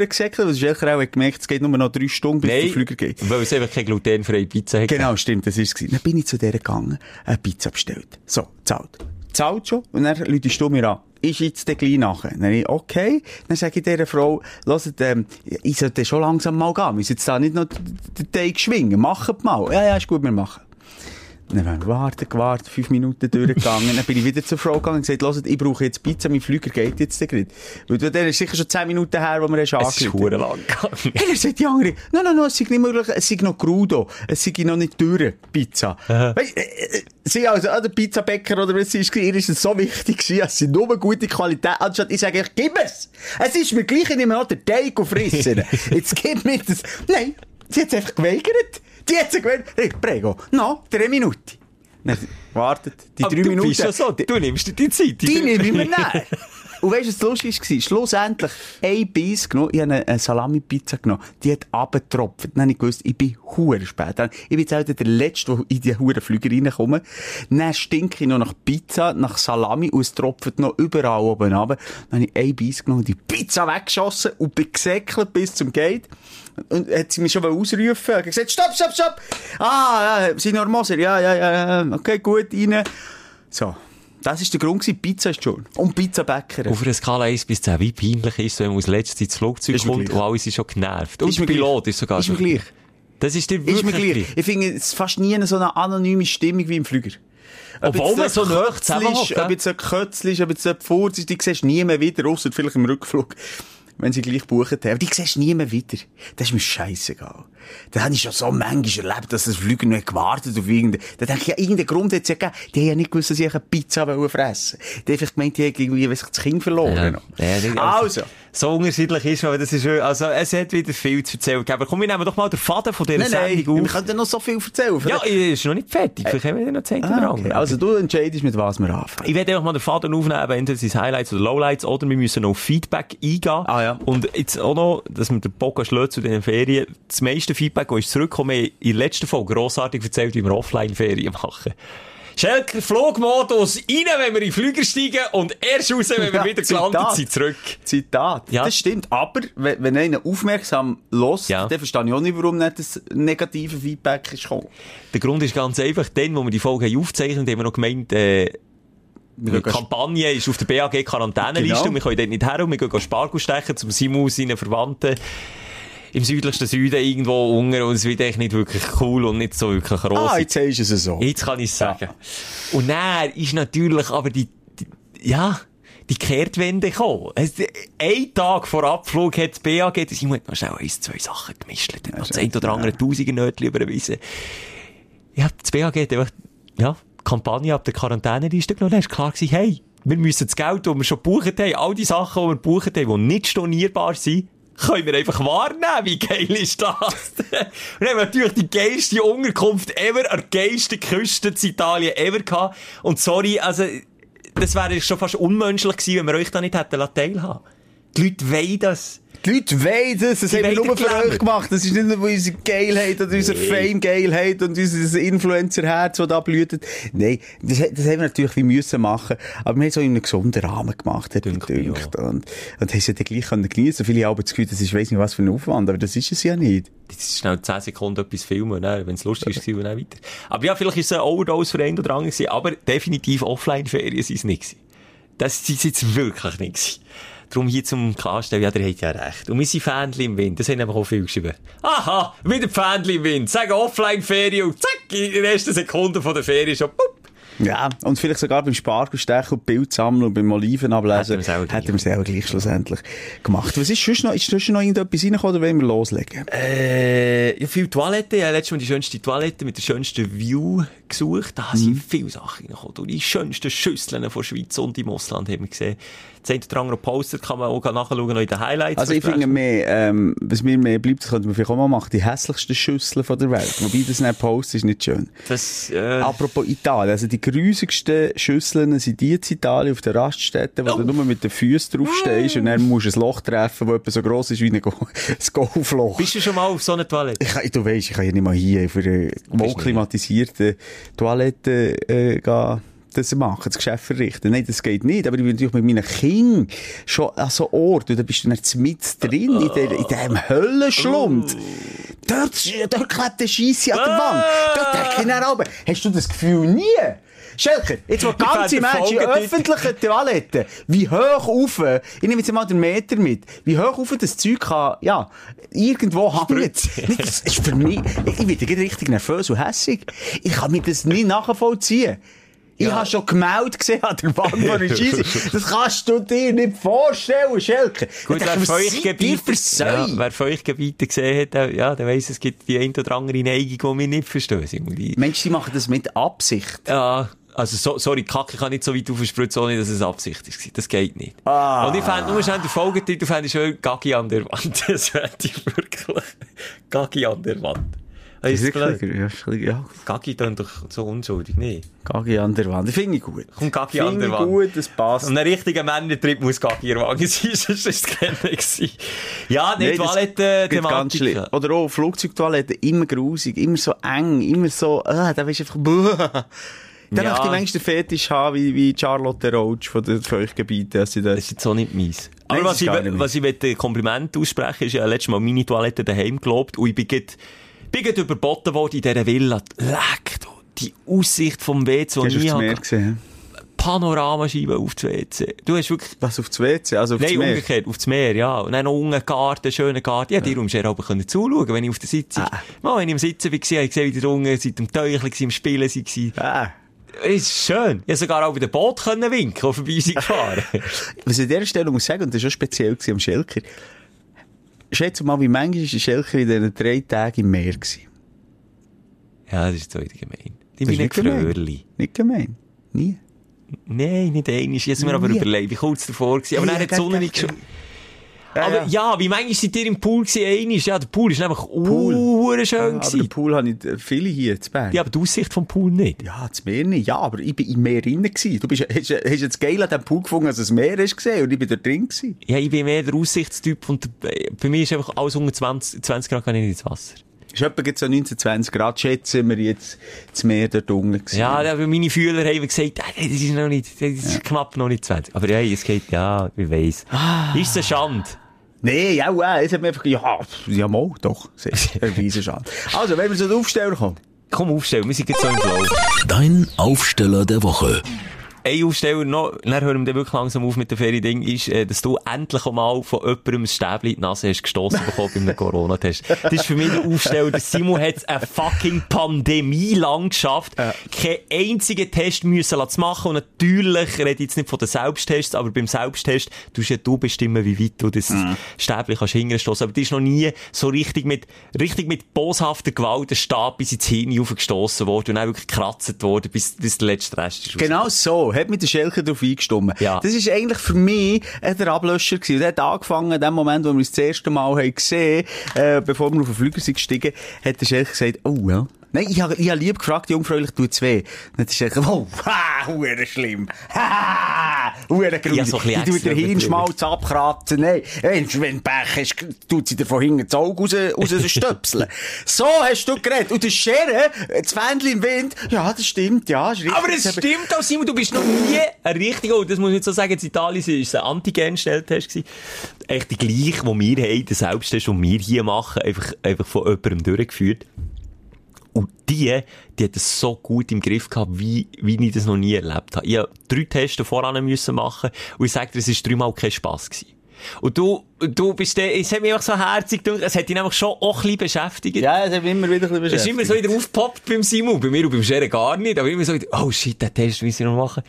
weggeschnäffelt, übergesäckelt. Das ist auch gemerkt, es geht nur noch drei Stunden, bis der Nein, Flüger geht. weil es einfach keine glutenfreie Pizza hat. Genau, stimmt, das ist es. Dann bin ich zu der gegangen, eine Pizza bestellt. So, zahlt. Zahlt schon, und dann läutest du mir an. Ist jetzt der gleich nachher? Dann ich, okay. Dann sage ich dieser Frau, hört, ähm, ich sollte schon langsam mal gehen. Wir müssen jetzt da nicht noch den Teig schwingen. Macht mal. Ja, ja, ist gut, wir machen. Dann haben wir gewartet, gewartet, fünf Minuten durchgegangen. dann bin ich wieder zur Frau gegangen und gesagt, hört, ich brauche jetzt Pizza, mein Flüger geht jetzt gerade. Weil der ist sicher schon zehn Minuten her, wo wir erst Es ist angerufen verdammt lang gegangen. Dann sagt die andere, no, no, no, es sei nicht möglich, es sei noch Crudo, es sei noch nicht durch, Pizza. Weißt, äh, äh, sie also, ah, der Pizzabäcker oder was sie ist, ihr ist es so wichtig gewesen, dass sie nur gute Qualität, anstatt ich sage, ich gib es! Es ist mir gleich, ich nehme noch den Teig und frissen. Jetzt gib mir das. Nein, sie hat es einfach geweigert. Die hat es geweigert. Hey, prego, no, drei Minuten. Dann, wartet, die Aber drei du Minuten. bist schon so, du nimmst dir die Zeit. Die nehme ich mir nicht. Und weißt du, was lustig war? Schlussendlich ein Biss genommen, ich habe eine, Salami-Pizza genommen, die hat abgetropft. Dann habe ich gewusst, ich bin hure spät. Ich bin jetzt auch der Letzte, der in die hure Flüger reinkommt. Dann stinke ich noch nach Pizza, nach Salami und es tropft noch überall oben runter. Dann habe ich ein Biss genommen, die Pizza weggeschossen und bin gesäckelt bis zum Gate. Und hat sie mich schon ausrufen. Hat gesagt, stopp, stopp, stopp! Ah, ja, Signor Moser, ja, ja, ja, okay, gut, rein. So. Das ist der Grund gewesen, Pizza ist schon. Und Pizzabäcker. Auf einer Skala 1 bis 10, wie peinlich ist es, wenn man als letztes ins Flugzeug Ist mir kommt gleich. und alle sind schon genervt. Und Ist der mir gleich. Pilot ist sogar Ist mir schon- gleich. Das ist dir Ist mir wirklich gleich. Ich finde, es ist fast nie so eine anonyme Stimmung wie im Flüger. Ob Obwohl man so nah zusammenhockt, ist, ob jetzt ein Kötzli ist, ob jetzt ein Furz ist, die siehst du nie mehr wieder, ausser vielleicht im Rückflug, wenn sie gleich gebucht haben. Aber die siehst du nie mehr wieder. Das ist mir scheißegal. Da habe ich schon so manchmal erlebt, dass das Flüger nicht gewartet auf irgendeinen, da denke ich, ja, irgendeinen Grund hat es ja gegeben. Die haben ja nicht gewusst, dass ich eine Pizza fressen Die haben einfach gemeint, die haben irgendwie, weiss ich, das Kind verloren. noch. Ja, nicht- also. So unterschiedlich ist man, das ist, also, es hat wieder viel zu erzählen gegeben. Aber komm, wir nehmen doch mal den Faden von dieser Nein, nein, Sendung wir auf. können noch so viel erzählen. Ja, ist noch nicht fertig. Vielleicht haben wir noch Zeit Ah, okay. Also du entscheidest, mit was wir anfangen. Ich werde einfach mal den Faden aufnehmen, entweder sind Highlights oder Lowlights, oder wir müssen noch Feedback eingehen. Ah, ja. Und jetzt auch noch, dass wir den Bock schlöt zu den Ferien. Das meiste Feedback, das ist zurückgekommen, in der letzten Folge grossartig erzählt, wie wir Offline-Ferien machen. Schelker, Flugmodus rein, wenn wir in den Flüger steigen und erst raus, wenn wir Ja, wieder gelandet Zitat. sind, zurück. Zitat. Ja. Das stimmt. Aber, wenn, wenn einer aufmerksam lost, Ja. dann verstehe ich auch nicht, warum nicht das negative Feedback ist gekommen. Der Grund ist ganz einfach, dann, wo wir die Folge haben aufgezeichnet haben, wir noch gemeint, äh, die Kampagne ist auf der BAG Quarantäneliste Genau. und wir können dort nicht her und wir gehen Spargel stechen zum Simon, seinen Verwandten. Im südlichsten Süden irgendwo unten und es wird echt nicht wirklich cool und nicht so wirklich rosig. Ah, jetzt du es so. Jetzt kann ich es sagen. Und dann ist natürlich aber die, die ja, die Kehrtwende gekommen. Ein Tag vor Abflug hat das BAG, das ich muss noch schnell eins, zwei Sachen gemischt, hat noch das ein oder andere Tausiger Nötchen überwiesen. Ja, das BAG hat einfach, ja, die Kampagne ab der Quarantäneliste genommen, dann ist klar gewesen, hey, wir müssen das Geld, das wir schon gebucht haben, all die Sachen, die wir gebucht haben, die nicht stornierbar sind, können wir einfach wahrnehmen. Wie geil ist das? dann haben wir natürlich die geilste Unterkunft ever, an der geilsten Küste in Italien ever gehabt. Und sorry, also, das wäre schon fast unmenschlich gewesen, wenn wir euch da nicht hätten teilhaben. Die Leute wollen das. Die Leute das, das Die haben wir nur für euch gemacht. Das ist nicht nur unsere Geilheit oder unser Fame-Geilheit und unser Influencer-Herz, das da blüht. Nein, das, das haben wir natürlich wie müssen machen. Aber wir haben es auch in einem gesunden Rahmen gemacht, hat mir gedacht. Und, und es ja dann gleich können geniessen. Viele haben das Gefühl, das ist, weiss nicht was für ein Aufwand, aber das ist es ja nicht. Das ist schnell 10 Sekunden etwas filmen, wenn es lustig ist, und dann weiter. Aber ja, vielleicht ist es ein Overdose für einen oder anderen gewesen, aber definitiv Offline-Ferien sind es nicht gewesen. Das sind sie jetzt wirklich nicht gewesen. Darum hier zum Klarstellen, ja, der hat ja recht. Und wir sind Fähnchen im Wind, das haben aber auch viel geschrieben. Aha, wieder Fähnchen im Wind, sagen Offline-Ferien und zack, in den ersten Sekunden von der Ferien schon, pup. Ja, und vielleicht sogar beim Spargelstechen und Bild sammeln und beim Oliven ablesen, Hätten wir es auch gleich. schlussendlich gemacht. Was ist sonst noch, ist sonst noch irgendetwas reingekommen oder wollen wir loslegen? Äh, ja, viele Toiletten. Ich habe letztes Mal die schönste Toilette mit der schönsten View gesucht. Da Mhm. sind viele Sachen reingekommen. Die schönsten Schüsseln von Schweiz und im Ausland haben wir gesehen. Das eine oder andere Poster kann man auch nachschauen noch in den Highlights. Also ich finde mehr, ähm, was mir mehr bleibt, das könnte man vielleicht auch mal machen, die hässlichsten Schüsseln von der Welt. Wobei das nicht Post ist nicht schön. das, äh, Apropos Italien, also die grusigsten Schüsseln sind die in Italien auf den Raststätten, wo Oh. du nur mit den Füßen draufstehst und dann musst du ein Loch treffen, das etwa so gross ist wie ein, Go ein Golfloch. bist du schon mal auf so einer Toilette? Ich du weisst, ich kann ja nicht mal hier für eine wohlklimatisierte Toilette äh, gehen, das machen, das Geschäft verrichten. Nein, das geht nicht. Aber ich bin natürlich mit meinen Kindern schon an so Ort, und da bist du dann mit drin, in, der, in diesem Höllenschlund. Dort, dort klebt der Scheisse an der Wand. Dort denke ich dann aber, hast du das Gefühl nie? Schelker, jetzt mal ganze Menschen in öffentlichen Toiletten, wie hoch auf, ich nehme jetzt mal den Meter mit, wie hoch auf das Zeug kann, ja, irgendwo. Nicht, Das ist für mich, ich ich werde richtig nervös und hässig. Ich kann mir das nicht nachvollziehen. Ich habe schon gemeldet gesehen an der Wand von der Scheisse. Das kannst du dir nicht vorstellen, Schelker. Gut, Ich wer denke, von was euch seid ihr Gebiete, für Säue? ja, wer von euch Gebiete gesehen hat, der, ja, der weiss, es gibt die ein oder andere Neigung, die wir nicht verstehen. Mensch, die machen das mit Absicht. Ja, also, so, sorry, Kacke kann nicht so weit aufspritzen, ohne dass es Absicht ist. Das geht nicht. Ah. Und ich fände, nur schnell den Folgetitel, fände ich schon Gaggi an der Wand. Das fände ich wirklich. Gaggi an der Wand. Ist blöd. Ja, ja, Gaggi klingt doch so unschuldig, nee. Gagi an der Wand. Finde ich gut. Komm, Gaggi an der ich Wand. gut, das passt. Und ein richtiger Männertrip muss Gaggi erwagen sein, sonst ist es gewesen. Ja, nicht geht ganz schlimm. Oder auch Flugzeugtoiletten, immer grusig, immer so eng, immer so, ah, da weisst du einfach. Dann Ja. möchte ich manchmal den Fetisch haben, wie, wie Charlotte Roach von den Feuchtgebieten. Das ist jetzt auch nicht meins. Aber Nein, was ich, gar nicht was ich Kompliment aussprechen, ist ja letztes Mal meine Toilette daheim gelobt und ich bin grad, bin grad überboten worden in dieser Villa. Leck, du, die Aussicht vom WC, die aufs ich habe. gesehen? Panoramascheibe auf das WC. Du hast wirklich, Was, auf das WC? Also auf nein, das Meer? umgekehrt, auf das Meer, ja. Und dann noch unten Garten, schöner Garten. Ja, dir umscheren aber können zuschauen, wenn ich auf der Sitzung, Ah. mal, wenn ich am Sitzen war, habe ich gesehen, wie die unten seit dem Teuchel im Spielen waren. Ah. Ist schön. Ich sogar auch bei dem Boot können winken, auf vorbei sind gefahren. Was ich an dieser Stelle muss sagen, und das war schon speziell am Schelker, schätze mal, wie manchmal ist der Schelker in diesen drei Tagen im Meer gewesen. ja, das ist wieder gemein. Die Das bin nicht nicht gemein. Nicht gemein. Nie. Nein, nicht einmal. Jetzt sind wir aber überlegt, wie kurz davor gewesen. Aber Ja, dann hat die Sonne nicht ja. Aber ja, wie manchmal seid ihr im Pool gewesen? Einmal? Ja, der Pool ist nämlich Pool. schön Aber gewesen. den Pool habe ich äh, viele hier zu Bern. Ja, aber die Aussicht vom Pool nicht. Ja, das Meer nicht. Ja, aber ich bin im Meer drin gewesen. Du bist, hast, hast jetzt geil an diesem Pool gefunden, als das Meer hast gesehen und ich bin da drin gewesen. Ja, ich bin mehr der Aussichtstyp und äh, bei mir ist einfach alles unter 20, 20 Grad kann ich nicht ins Wasser. Ist etwa jetzt so 19, 20 Grad, schätzen wir jetzt das Meer dort unten gewesen. Ja, aber meine Fühler haben gesagt, äh, das ist noch nicht, das ist knapp noch nicht 20. Aber ja, es geht, ja, ich weiss. Ist es eine Schande? Nee, ja, ja, jetzt hat man einfach, ja, ja, mal, doch. Sehr, ein Riesenschade. Also, wenn wir zu den Aufsteller kommen. Komm aufstellen, wir sind jetzt so im Flow. Dein Aufsteller der Woche. Ein Aufsteller noch, dann hören wir wirklich langsam auf mit der Ferie-Ding, ist, äh, dass du endlich einmal von jemandem ein Stäbchen in die Nase hast gestossen bekommen bei einem Corona-Test. Das ist für mich der Aufsteller. Der Simon hat es eine fucking Pandemie lang geschafft, ja. keinen einzigen Test müssen lassen machen. Und natürlich rede ich jetzt nicht von den Selbsttests, aber beim Selbsttest tust ja du bestimmen, wie weit du das mhm. Stäbchen kannst hingestossen. Aber das ist noch nie so richtig mit, richtig mit boshafter Gewalt der Stab bis ins Hirn aufgestossen worden und auch wirklich gekratzt worden, bis, bis der letzte Rest ist. Genau so, hat mit der Schelke darauf eingestimmt. Ja. Das ist eigentlich für mich der Ablöscher gewesen. Der hat angefangen, in dem Moment, wo wir das erste Mal haben gesehen, äh, bevor wir auf den Flüger sind gestiegen, hat der Schelke gesagt, oh, well, Nein, ich habe ich hab lieb gefragt, jungfräulich tut's weh. Dann ist er, oh, ha, hure schlimm. Ha, hure gruselig. Ja, so die tut der Hirnschmalz abkratzen. Nein, wenn, wenn Pech hast, tut sie dir von hinten das Auge raus, raus stöpseln. so hast du geredet. Und der Schere, das Fähnchen im Wind, ja, das stimmt, ja, ist richtig. Aber es stimmt auch, Simon, du bist noch nie ein richtiger, und das muss ich jetzt so sagen, in Italien war es ein Antigen-Schnelltest. Echt die gleiche, die wir haben, der Selbsttest, den wir hier machen, einfach, einfach von jemandem durchgeführt. Und die, die hat es so gut im Griff gehabt, wie, wie ich das noch nie erlebt habe. Ich habe drei Tests voran müssen machen und ich sage dir, es war dreimal kein Spass gewesen. Und du, du bist der, es hat mich einfach so herzig gedacht, es hat dich einfach schon auch ein bisschen beschäftigt. Ja, es hat mich immer wieder ein bisschen beschäftigt. Es ist immer so wieder aufgepoppt beim Simon, bei mir und beim Scheren gar nicht, aber immer so wieder, oh shit, den Test muss ich noch machen.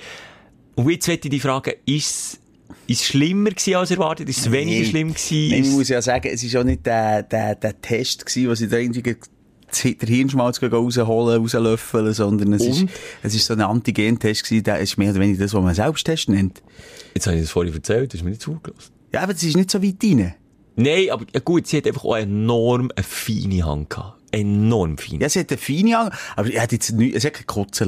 Und jetzt möchte ich dich fragen, ist ist es schlimmer gewesen als erwartet? Ist es weniger schlimm gewesen? Nein, ich muss ja sagen, es ist auch nicht der, der, der Test gewesen, was ich da irgendwie der Hirnschmalz rausholen, rauslöffeln, sondern es ist, es ist so ein Antigen-Test gewesen, der ist mehr oder weniger das, was man Selbsttest nennt. Jetzt habe ich das vorhin erzählt, das ist mir nicht zugelassen. Ja, aber das ist nicht so weit rein. Nein, aber ja gut, sie hat einfach auch enorm eine feine Hand gehabt enorm fein. Ja, sie hat eine feine Hand, aber sie hat jetzt nicht, sie hat gekotzt.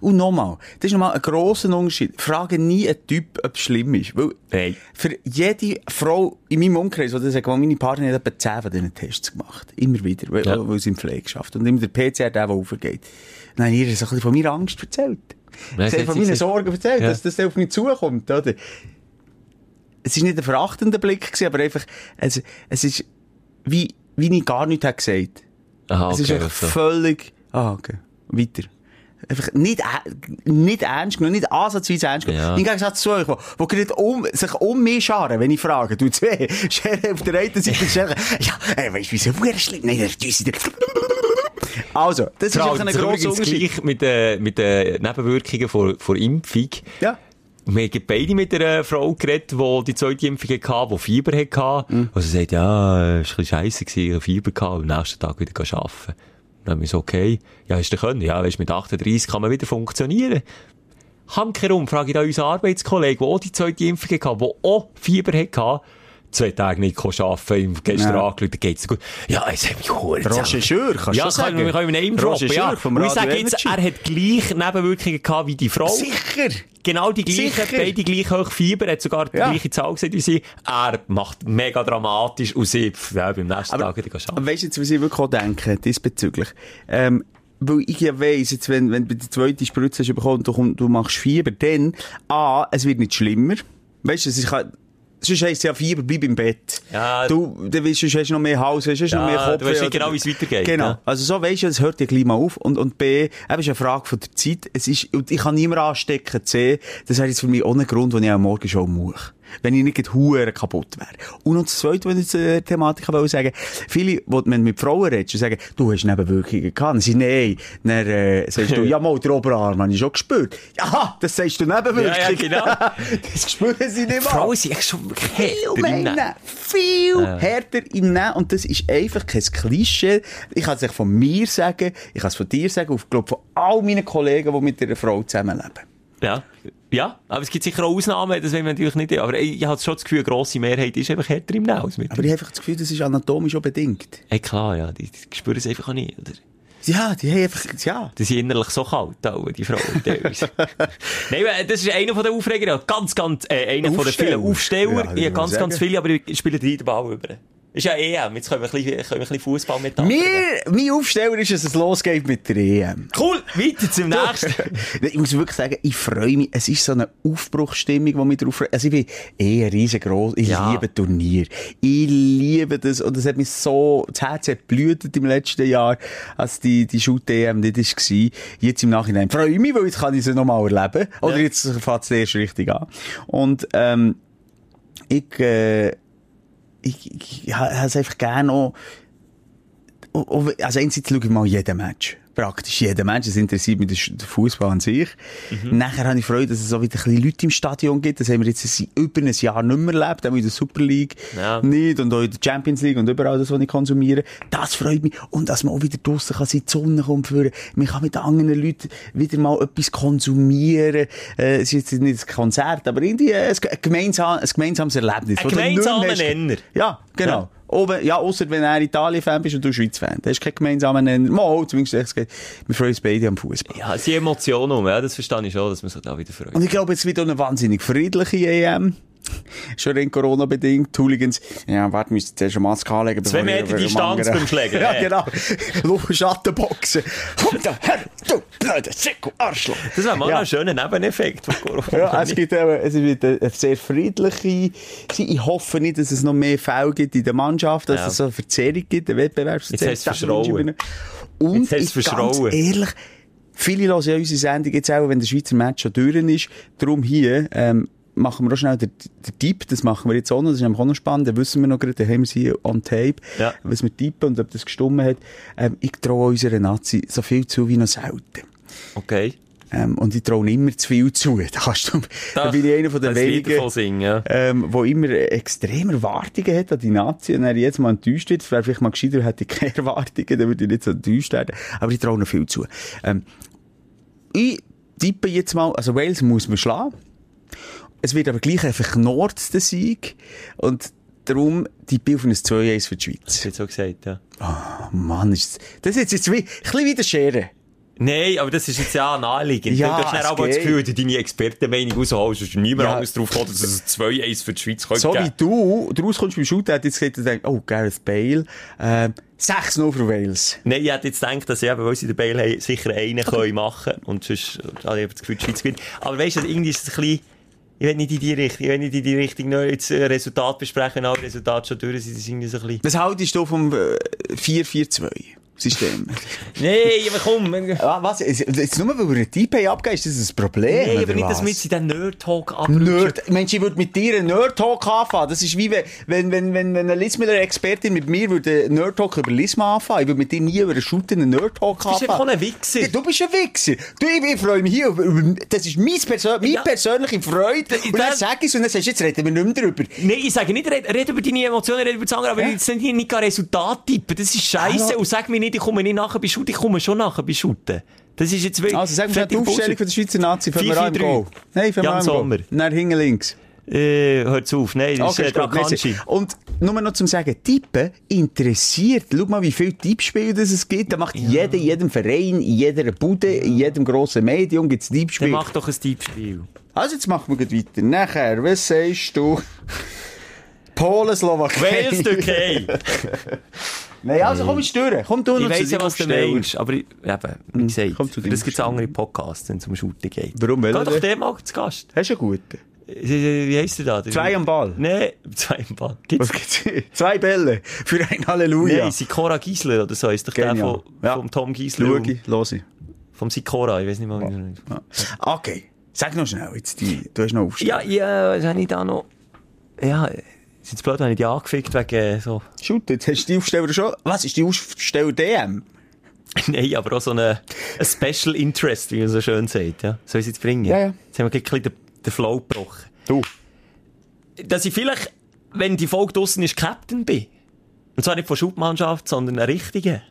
Und nochmal, das ist nochmal ein grosser Unterschied. Frage nie einen Typ, ob es schlimm ist. Weil, hey. für jede Frau in meinem Umkreis, die sagt, meine Partnerin hat etwa 10 von diesen Tests gemacht. Immer wieder, weil, ja. weil sie im Pflege schafft. Und immer der PCR, der, der aufgeht. Dann haben ihr so ein bisschen von meiner Angst erzählt. Ja, sie haben von meinen Sorgen erzählt, ja. dass das auf mich zukommt, oder? Es war nicht ein verachtender Blick, gewesen, aber einfach, es, es ist, wie, wie ich gar nichts gesagt habe Aha, okay, es ist so. völlig, ah, okay. Weiter. Einfach nicht, nicht ernst genommen, nicht ansatzweise ernst genommen. Ja. Im Gegensatz zu euch, wo gerade um, sich um mich scharen, wenn ich frage, du zwei, Schere auf der einen Seite, Schere, ja, ey, weißt du, wieso, wo schlimm? Nein, Also, das Frau, ist ein grosser Unterschied. mit den, mit den Nebenwirkungen vor, vor Impfung. Ja. Wir haben beide mit einer Frau geredet, die die zweite Impfung hatte, die Fieber hatte. Mhm. Also sie sagt, ja, es war ein bisschen scheisse, ich Fieber gehabt, und am nächsten Tag wieder arbeiten. Dann haben wir so, okay, ja, hast du können? Ja, weißt, mit 38 kann man wieder funktionieren. Hankerum frage ich da unseren Arbeitskollegen, der auch die zweite Impfung hatte, der auch Fieber hatte, zwei Tage nicht arbeiten, gestern ja. angerufen, geht's gut. Ja, es hat mich hoch. Roger Schür, kannst ja, du sagen? Ja, wir können Name droppen, ja. Und ich sage jetzt, er hat gleich Nebenwirkungen gehabt wie die Frau. Sicher! Genau die gleiche, beide gleich hoch Fieber, hat sogar die ja. gleiche Zahl gesehen wie sie. Er macht mega dramatisch und sie, ja, beim nächsten aber, Tag wieder arbeiten. Weißt du jetzt, was ich wirklich auch denke, diesbezüglich? Ähm, weil ich ja weiss, jetzt, wenn, wenn du die zweite Spritze hast bekommen und du, du machst Fieber, dann, A, es wird nicht schlimmer. Weißt du, es ist, Sonst heisst es ja Fieber, bleib im Bett. Ja. Du, du weißt, sonst hast du noch mehr Hals, hast du ja, noch mehr Kopf. Du weißt nicht genau, wie es weitergeht. Genau. Ja. Also so weisst du, es hört ja gleich mal auf. Und, und B, eben ist eine Frage von der Zeit. Es ist, und ich kann niemand anstecken, C, das wäre jetzt für mich ohne Grund, den ich am Morgen schon muss wenn ich nicht hure kaputt wäre. Und noch das Zweite, was ich zur Thematik wollte sagen, viele, wenn man mit Frauen redet, sagen, du hast Nebenwirkungen gehabt. Sie nein. Dann äh, sagst du, ja mal, der Oberarm habe ich schon gespürt. Ja, das sagst du Nebenwirkungen. Ja, ja, genau. das spüren sie nicht mehr. Frauen sind echt schon viel mehr viel härter im Nehmen. Und das ist einfach kein Klischee. Ich kann es von mir sagen, ich kann es von dir sagen, und ich glaube von all meinen Kollegen, die mit einer Frau zusammenleben. Ja. Ja, aber es gibt sicher auch Ausnahmen, das will man natürlich nicht. Aber ich, ich habe schon das Gefühl, eine grosse Mehrheit ist einfach härter im Naus. Aber ich habe einfach das Gefühl, das ist anatomisch auch bedingt. Ja, klar, ja. Die, die spüren es einfach auch nicht, oder? Ja, die haben einfach, ja. Die sind innerlich so kalt, auch, die Frauen. Nein, das ist einer von den Aufregern. Ganz, ganz, äh, einer von den vielen Aufsteller. Ja, ja ganz, ganz viele, aber ich spiele drei den Ball über. Ist ja EM, jetzt können wir ein bisschen, bisschen Fußball mit Mir, mein Aufsteller ist, dass es losgeht mit der EM. Cool, weiter zum nächsten. ich muss wirklich sagen, ich freue mich. Es ist so eine Aufbruchsstimmung, die mich darauf freut. Also ich bin eh riesengroß. Ich Ja. liebe Turnier. Ich liebe das. Und es hat mich so, das Herz hat blühtet im letzten Jahr, als die, die Shoot-EM nicht war. Jetzt im Nachhinein freue ich mich, weil jetzt kann ich sie nochmal erleben. Oder Ja. jetzt fängt es erst richtig an. Und, ähm, ich, äh, ich, ich habe es einfach gerne auch- also einerseits schaue ich mal jeden Match. Praktisch jeden Match. Das interessiert mich der Fußball an sich. Mhm. Nachher habe ich Freude, dass es auch wieder ein bisschen Leute im Stadion gibt. Das haben wir jetzt über ein Jahr nicht mehr erlebt. Auch in der Super League Ja. nicht. Und auch in der Champions League und überall das, was ich konsumiere. Das freut mich. Und dass man auch wieder draussen kann, sein, die Sonne kommt für. Man kann mit anderen Leuten wieder mal etwas konsumieren. Äh, es ist jetzt nicht ein Konzert, aber irgendwie ein, ein, gemeinsam, ein gemeinsames Erlebnis. Ein gemeinsamer Nenner. Ja, genau. Ja. Oben, ja, ausser wenn er Italien-Fan bist und du Schweiz-Fan. Das ist kein gemeinsamer Nenner. Mal, zumindest, es geht. Wir freuen uns beide am Fußball. Ja, sind Emotionen um, ja, das verstehe ich schon, dass man sich da wieder freut. Und ich glaube, jetzt wieder eine wahnsinnig friedliche EM. Schon rein Corona-bedingt. Hooligans, ja, warte, müsst zuerst eine Maske anlegen. Zwei ihr Meter Distanz beim Schläger, Ja, genau. Schattenboxen. Komm da her, du blöder Sicko, Arschloch. Das wäre mal Ja. ein schöner Nebeneffekt von Corona. Ja, es gibt eben, es wird eine sehr friedliche, ich hoffe nicht, dass es noch mehr Fälle gibt in der Mannschaft, dass Ja. es so eine Verzerrung gibt, eine Wettbewerbsverzerrung. Jetzt hast du es verschrauen. Und Jetzt ich, ganz ehrlich, viele hören ja unsere Sendung jetzt auch, wenn der Schweizer Match schon durch ist. Darum hier, ähm, machen wir auch schnell den, den Tipp, das machen wir jetzt auch noch, das ist nämlich auch noch spannend, da wissen wir noch gerade, da haben wir sie hier on tape, Ja. was wir tippen und ob das gestummen hat. Ähm, ich traue unserer Nazi so viel zu wie noch selten. Okay. Ähm, und ich traue immer zu viel zu. Da, kannst du, da bin ich einer von den Das wenigen, singen, ähm, wo immer extreme Erwartungen hat an die Nazi und er jetzt mal enttäuscht wird. Es wäre vielleicht mal gescheiter, hätte ich keine Erwartungen, dann würde ich nicht so enttäuscht werden. Aber ich traue noch viel zu. Ähm, ich tippe jetzt mal, also Wales muss man schlagen. Es wird aber gleich einfach Nord der Sieg. Und darum ich auf ein 2-1 für die Schweiz. Das wird so gesagt, ja. Oh Mann, ist das, das ist jetzt, wie, ein bisschen wie der Schere. Nein, aber das ist jetzt ja naheliegend. Ja, du hast dann auch das. Gefühl, du deine Expertenmeinung rausholst, es ist niemand Ja. anderes drauf gekommen, dass es ein 2-1 für die Schweiz könnte So wie du, du rauskommst beim Shootout, jetzt geht oh, Gareth Bale, ähm, 6-0 für Wales. Nein, ich hätte jetzt gedacht, dass eben, weil sie den Bale sicher einen können machen und sonst habe ich das Gefühl, die Schweiz gewinnt. Aber weißt du, irgendwie ist es ein bisschen, ich will nicht in die Richtung, ich will nicht in die Richtung nur jetzt äh, Resultat besprechen, aber Resultat schon durch sind, das irgendwie so ein bisschen... Was haltest du vom äh, 4-4-2? System. nee, aber komm. Ah, was? Jetzt nur, weil wir einen Typen abgeben, ist das ein Problem? Nee, aber nicht, was? dass wir jetzt den Nerd-Talk abrutschen. Nerd, Mensch, ich würde mit dir einen Nerd-Talk anfangen. Das ist wie wenn, wenn, wenn, wenn eine Lismiller-Expertin mit mir würde einen Nerd-Talk über Lisma anfangen. Ich würde mit dir nie über einen Shooter einen Nerd-Talk anfangen. Du bist einfach ein Wichser. Ja, du bist ein Wichser. Du, ich, ich freue mich hier über, über, das ist mein Persön meine ja. persönliche Freude. Und dann sage ich es und dann sagst du, jetzt reden wir nicht mehr darüber. Nein, ich sage nicht, red, red über deine Emotionen, red über das andere, aber ja? jetzt sind hier nicht gar Resultate tippen. Das ist scheiße. Und sag mir nicht, ich komme nicht nachher bei Shooten, ich komme schon nachher bei Shooten. Das ist jetzt wirklich... Also, sag mir schnell die Aufstellung von der Schweizer Nazi. Fangen wir 4-4-3. Goal. Nein, wir Jan. Sommer. Nach hinten links. Äh, hört's auf. Nein, das Okay, ist äh. Drakanci. Und nur noch zum sagen, Tippen interessiert. Schau mal, wie viele Tippspiele das es gibt. Da macht jeder, in jedem Verein, in jeder Bude, in jedem grossen Medium gibt's Dann Tippspiele. mach doch ein Tippspiel. Also, jetzt machen wir weiter. Nachher, was sagst du? Polen, Slowakei. Wales, Türkei. Nein, also komm jetzt durch. Komm du Ich weiss ja, was du meinst, aber ich- eben, wie gesagt, komm zu für das gibt's andere Podcasts, wenn es um Shooten geht. Warum, Geh welcher doch der mal zu Gast. Hast du einen guten? Äh, Wie heisst der da? Der- Zwei am Ball. Nein, zwei am Ball. Gibt's Was gibt's? Zwei Bälle für ein Halleluja. Nein, Sikora Giesler oder so ist doch der Genial. von, Ja. vom Tom Giesler. Schau ich, los ich. Vom Sikora, ich weiß nicht mal, wie er Ja. Okay. Sag noch schnell, jetzt die, du hast noch Aufsteller. Ja, ja, was habe ich da noch? Ja, jetzt blöd, wenn ich die angefickt wegen äh, so. Shoot, jetzt hast du die Aufsteller schon. Was ist die Aufsteller DM? Nein, aber auch so eine, ein Special Interest, wie man so schön sagt, ja. Soll ich es jetzt bringen? Ja, ja. Jetzt haben wir gleich ein bisschen den, den Flow gebrochen. Du. Dass ich vielleicht, wenn die Folge draussen ist, Captain bin. Und zwar nicht von Schubmannschaft, sondern ein richtiger.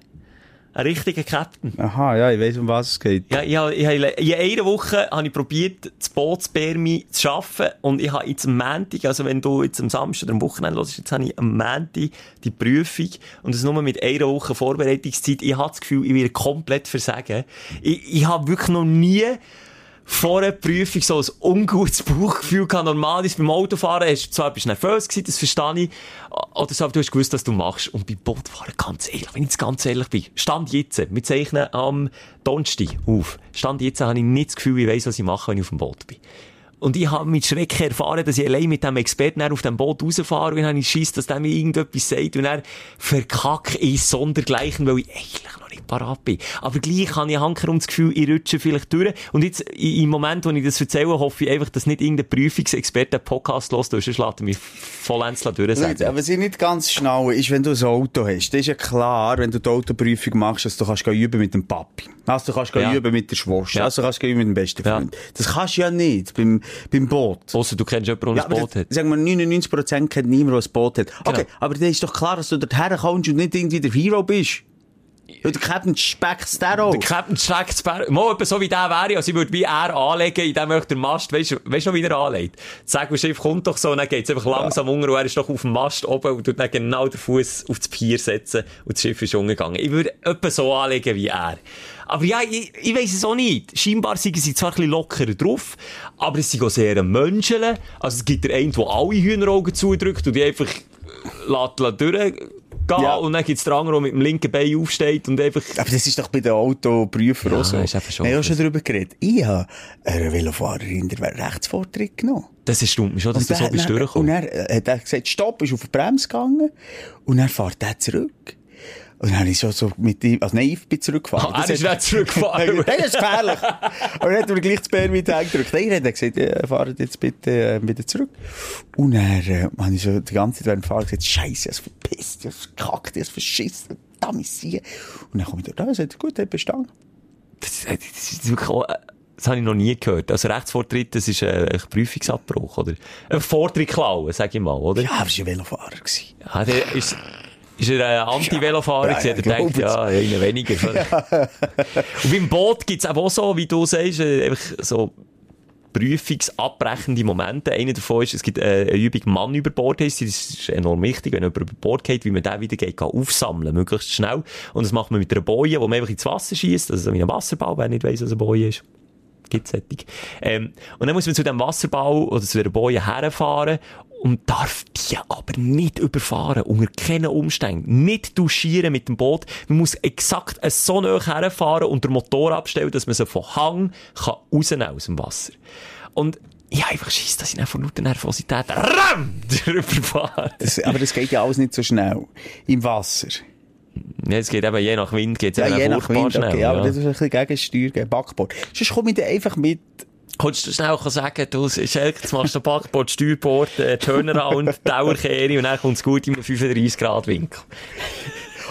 Ein richtiger Captain. Aha, ja, ich weiss, um was es geht. Ja, ich habe, ich habe, in einer Woche habe ich probiert, das Bootspermi zu schaffen. Und ich habe jetzt am Montag, also wenn du jetzt am Samstag oder am Wochenende hörst, jetzt habe ich am Montag die Prüfung. Und das nur mit einer Woche Vorbereitungszeit. Ich habe das Gefühl, ich werde komplett versagen. Ich, ich habe wirklich noch nie vor der Prüfung so ein ungutes Bauchgefühl gehabt. Normal ist beim Autofahren, hast zwar bist nervös gewesen, das verstehe ich, oder so, aber du hast gewusst, was du machst. Und beim Bootfahren, ganz ehrlich, wenn ich jetzt ganz ehrlich bin, Stand jetzt, wir zeichnen am Donnerstag auf, Stand jetzt habe ich nicht das Gefühl, ich weiss, was ich mache, wenn ich auf dem Boot bin. Und ich habe mit Schrecken erfahren, dass ich allein mit dem Experten auf dem Boot rausfahre und dann habe ich Schiss, dass der mir irgendetwas sagt und er verkacke ich sondergleichen, weil ich eigentlich noch nicht parat bin. Aber gleich habe ich hankerum das Gefühl, ich rutsche vielleicht durch. Und jetzt, im Moment, wo ich das erzähle, hoffe ich einfach, dass nicht irgendein Prüfungsexperte einen Podcast los, sonst lässt er mich vollends durchsagen. Aber was ich nicht ganz schnell ist, wenn du ein Auto hast, das ist ja klar, wenn du die Autoprüfung machst, dass du kannst üben mit dem Papi. Also du kannst Ja. üben mit der Schwester. Ja. Also du kannst üben mit dem besten Ja. Freund. Das kannst du ja nicht beim, beim Boot. Ausser du kennst jemanden, der Ja, ein Boot hat. sagen wir, 99% kennt niemand, der ein Boot hat. Okay, Genau. aber dann ist doch klar, dass du dorthin kommst und nicht irgendwie der Hero bist. Weil der Captain Speck Sparrow. Der Captain Jack Sparrow, mal so wie der wäre, also ich würde wie er anlegen, in dem möchte der Mast, weißt du, weißt noch, wie er anlegt? Das Segelschiff kommt doch so, und dann geht's einfach langsam unter, und er ist doch auf dem Mast oben und tut dann genau den Fuß auf das Pier setzen, und das Schiff ist umgegangen. Ich würde etwa so anlegen wie er. Aber ja, ich, ich weiss es auch nicht. Scheinbar sind sie zwar ein bisschen lockerer drauf, aber es sind auch sehr Menschen. Also es gibt der einen, der alle Hühneraugen zudrückt und die einfach lässt, lässt durchgehen. Ja. Und dann gibt's den anderen, der mit dem linken Bein aufsteht und einfach Aber das ist doch bei den Autoprüfern Ja, auch so. ist schon Wir haben schon darüber geredet. Ich habe einer Velofahrerin den Rechtsvortritt genommen. Das erstaunt mich schon, dass du der so bist dann- Und durchgekommen. er äh, hat er gesagt, stopp, ist auf die Bremse gegangen. Und dann fährt er zurück. Und dann habe ich so, so mit ihm, also nein, ich bin zurückgefahren. Ah, er Das ist nicht zurückgefahren. Nein, das ist gefährlich. Und dann hat er mir gleich das Bär mit eingedrückt. Nein, er hat gesagt, ja, fahrt jetzt bitte äh, wieder zurück. Und dann äh, habe ich so die ganze Zeit während dem Fahren gesagt, Scheiße, ich hab's verpisst, ich hab's gekackt, ich hab's verschissen, verdammt sie. Und dann komme ich da, ja, sagt er, gut, er hat bestanden. Das, das ist wirklich auch, äh, das habe ich noch nie gehört. Also Rechtsvortritt, das ist äh, ein Prüfungsabbruch, oder? Ein Vortritt klauen, sag ich mal, oder? Ja, aber es war ein Velofahrer. Ja, der ist, ist er ein Anti-Velofahrer Ja, ja, denkt, ja, einer weniger. Und beim Boot gibt's auch so, wie du sagst, äh, einfach so prüfungsabbrechende Momente. Einer davon ist, es gibt äh, eine Übung Mann über Bord das ist enorm wichtig, wenn jemand über Bord geht, wie man den wieder geht, kann aufsammeln, möglichst schnell. Und das macht man mit einer Boje, wo man einfach ins Wasser schießt, also so wie ein Wasserball, wer nicht weiss, was eine Boje ist gibt's. Ähm, und dann muss man zu dem Wasserball oder zu der Boje herfahren und darf die aber nicht überfahren, unter keinen Umständen. Nicht duschieren mit dem Boot. Man muss exakt so nahe herfahren und den Motor abstellen, dass man sie von Hang kann rausnehmen aus dem Wasser. Und ich habe einfach Schiss, dass ich dann von lauter Nervosität RAM drüber fahre. Das, aber das geht ja alles nicht so schnell. Im Wasser. Ja, es geht eben, je nach Wind geht's Ja, eben je nach furchtbar Wind, okay, schnell. aber ja. das ist ein bisschen Gegensteuer, gegen Backboard. Sonst komme ich dann einfach mit, Kannst du schnell sagen, du, Schelke, jetzt machst du Backboard, Steuerbord, äh, Turnaround, Dauerkehre und dann kommt's gut in einem 35 Grad Winkel.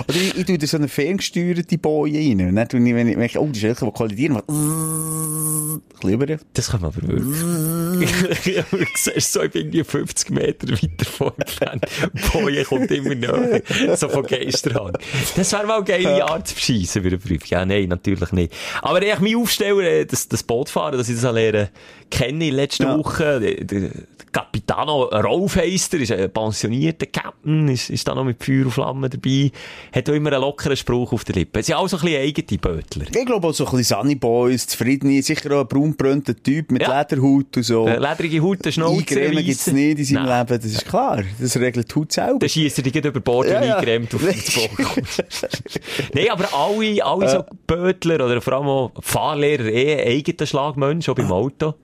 Oder ich, ich tue da so eine ferngesteuerte Boje rein. Und dann tue ich, wenn ich merke, oh, die Schilke, die kollidieren, macht ein bisschen. Das können wir aber wirklich. du siehst so, ich bin irgendwie 50 Meter weiter von entfernt. Boje kommt immer näher. So von Geisterhand. Das wäre mal eine geile Art zu beschissen für eine Prüfung. Ja, nein, natürlich nicht. Aber ich mich aufstellen, äh, das, das Bootfahren, dass ich das lernen kenne in letzter Ja. Woche. Der, der Capitano Rolf heisst er, ist ein pensionierter Captain, ist, ist da noch mit Feuer und Flamme dabei. Hat auch immer einen lockeren Spruch auf der Lippe. Es sind auch so ein bisschen eigene Bötler. Ich glaube auch so ein bisschen Sunny Boys, zufriedene, sicher auch ein braunbrönter Typ mit Ja. Lederhaut und so. Äh, Lederige Haut, der Schnauze. Eingremen gibt's weiss. nicht in seinem Nein. Leben, das ist klar. Das regelt die Haut selber. Dann schiesst er dich über Bord und Ja, ja. eingerämt auf das Boot. Nein, aber alle, alle so Bötler oder vor allem auch Fahrlehrer, eh eigenen Schlagmensch, auch beim Auto.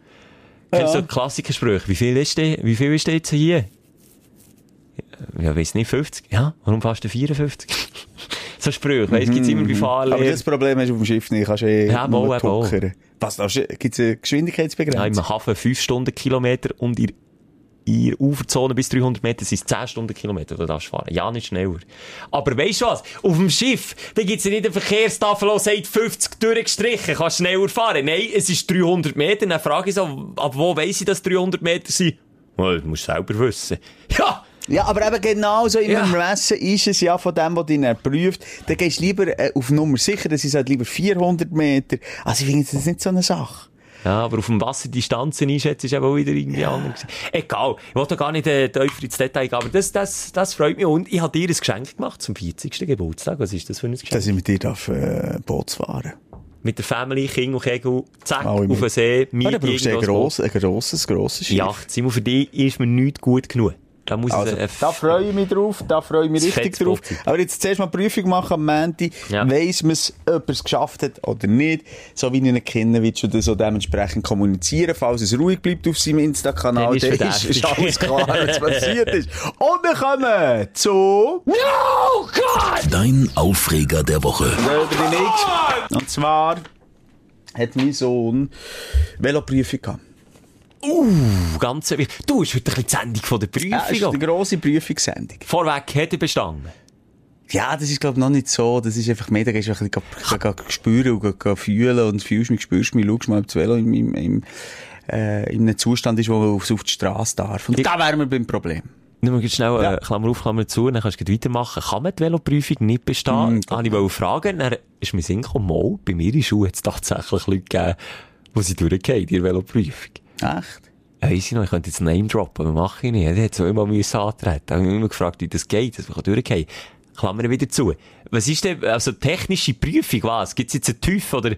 Kennst du so Klassikersprüche? Wie viel ist der, wie viel ist der jetzt hier? Ja, weiss nicht, 50? Ja, warum fast du 54? so Sprüche, weißt, gibt's immer bei Aber Fahrlehrern. das Problem hast du auf dem Schiff nicht. Kannst eh Ja, nur mal, tuckern. Was, du- gibt's eine Ja, Geschwindigkeitsbegrenzung? im Hafen 5 Stundenkilometer und in in der Uferzone bis 300 Meter sind es 10 Stundenkilometer, die du darfst fahren. Ja, nicht schneller. Aber weisst du was? Auf dem Schiff, da gibt's ja nicht eine Verkehrstafel, die sagt 50 durchgestrichen, kannst schneller fahren. Nein, es ist 300 Meter. Dann frage ich so, ab wo weiss ich, dass 300 Meter sind? Well, du musst selber wissen. Ja! Ja, aber eben genau so in Ja. Messen ist es ja von dem, was dich prüft. Dann gehst du lieber äh, auf Nummer sicher, das ist halt lieber 400 Meter. Also ich finde, das ist nicht so eine Sache. Ja, aber auf dem Wasser Distanzen einschätzen ist eben auch wieder irgendwie anders. gewesen. Egal. Ich wollte gar nicht äh, tiefer ins Detail gehen, aber das, das, das freut mich. Und ich habe dir ein Geschenk gemacht zum 40. Geburtstag. Was ist das für ein Geschenk? Dass ich mit dir darf, äh, Boot fahren mit der Family, King und Kegel, zack, auf den See, Ja, Miete, dann brauchst du ein grosses, ein grosses, grosses Schiff. Ja, Simon, für dich ist mir nicht gut genug. Da muss Also, äh, da freue ich mich drauf, da freue ich mich Das richtig drauf. Aber jetzt zuerst mal Prüfung machen am Montag. Ja. Weiss man es, ob er es geschafft hat oder nicht. So wie ich ihn kenne, wird schon das so dementsprechend kommunizieren. Falls es ruhig bleibt auf seinem Insta-Kanal, Dann ist dann ist, alles klar, was passiert ist. Und wir kommen zu... Dein Aufreger der Woche. nächste. Und zwar hat mein Sohn Veloprüfung gehabt. Ganz wichtig. Du, ist heute ein bisschen die Sendung von der Ja, das ist Prüfung. eine grosse Prüfungssendung. Vorweg, hat er bestanden? Ja, das ist, glaube ich, noch nicht so. Das ist einfach mehr, da gehst du ein bisschen spüren und fühlen und fühlst mich, spürst mich, schaust mal, ob das Velo im, im, im, äh, in einem Zustand ist, wo es auf die Straße darf. Und da wären wir beim Problem. Nimm mal schnell, Ja. äh, Klammer auf, Klammer zu, dann kannst du weitermachen. Kann man die Veloprüfung nicht bestehen? Mm, Habe ich wollte fragen, dann ist mir Sinn gekommen, mal, bei mir in der Schule hat es tatsächlich Leute gegeben, die sie durchgehen, die Veloprüfung. Echt? Ja, ich noch, ich könnte jetzt Name droppen, aber mache ich nicht. Er hat so immer müssen antreten. Da habe ich mich immer gefragt, wie das geht, dass man durchgehen kann. Klammer wieder zu. Was ist denn, also technische Prüfung, was? Gibt's jetzt einen TÜV oder,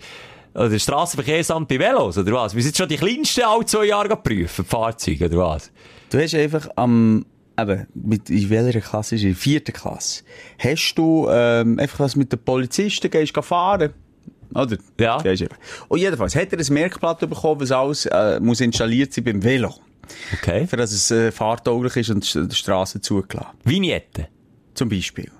oder Strassenverkehrsamt bei Velos, oder was? Wir sind schon die kleinsten alle zwei Jahre prüfen, Fahrzeuge, oder was? Du hast einfach am, eben, mit, in welcher Klasse ist es? In der vierten Klasse. Hast du, ähm, einfach was mit den Polizisten, gehst fahren? Oder? Ja. Gehst einfach. Und jedenfalls hat er ein Merkblatt bekommen, was alles, äh, muss installiert sein beim Velo. Okay. Für dass es, äh, fahrtauglich ist und die Straße zugelassen. Vignette. Zum Beispiel.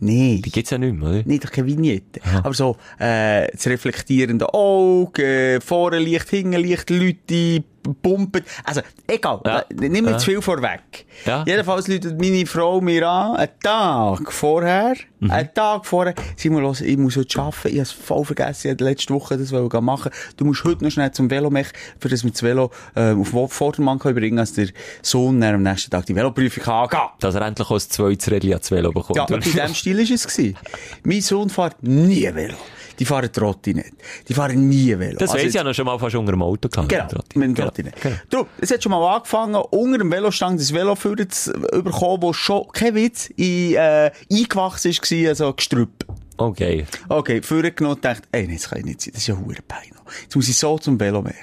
Nee. Die gibt's ja nicht mehr, oder? Nicht doch keine Vignette. Aber so, äh, das reflektierende Auge, äh, vorne Licht, hinten Licht, Leute, pumpen. Also, egal. Ja. Nimm mir Ja. zu viel vorweg. Ja. Jedenfalls läutet meine Frau mir an, einen Tag vorher, Mhm. einen Tag vorher, sie muss los, ich muss heute arbeiten, ich habe es voll vergessen, ich habe letzte Woche das wollte machen. Du musst heute noch schnell zum Velomech, für das wir das Velo, äh, auf Vordermann können bringen, als der Sohn am nächsten Tag die Veloprüfung kann. Dass er endlich aus zweites Rädchen ans Velo bekommt. Ja, und bei dem Stil war es. gewesen. Mein Sohn fährt nie Velo. Die fahren Trotti nicht. Die fahren nie Velo. das Also weiss ich ja noch schon mal fast unter dem Auto gehabt. Genau, mit dem Trotti. Genau. Du, es hat schon mal angefangen, unter dem Velostang das Velo zu bekommen, wo schon, kein Witz, in, äh, eingewachsen war, also Gestrüpp. Okay. Okay, vorher genommen und dachte, ey, nee, das kann ich nicht sein, das ist ja hure Pein. Jetzt muss ich so zum Velomech.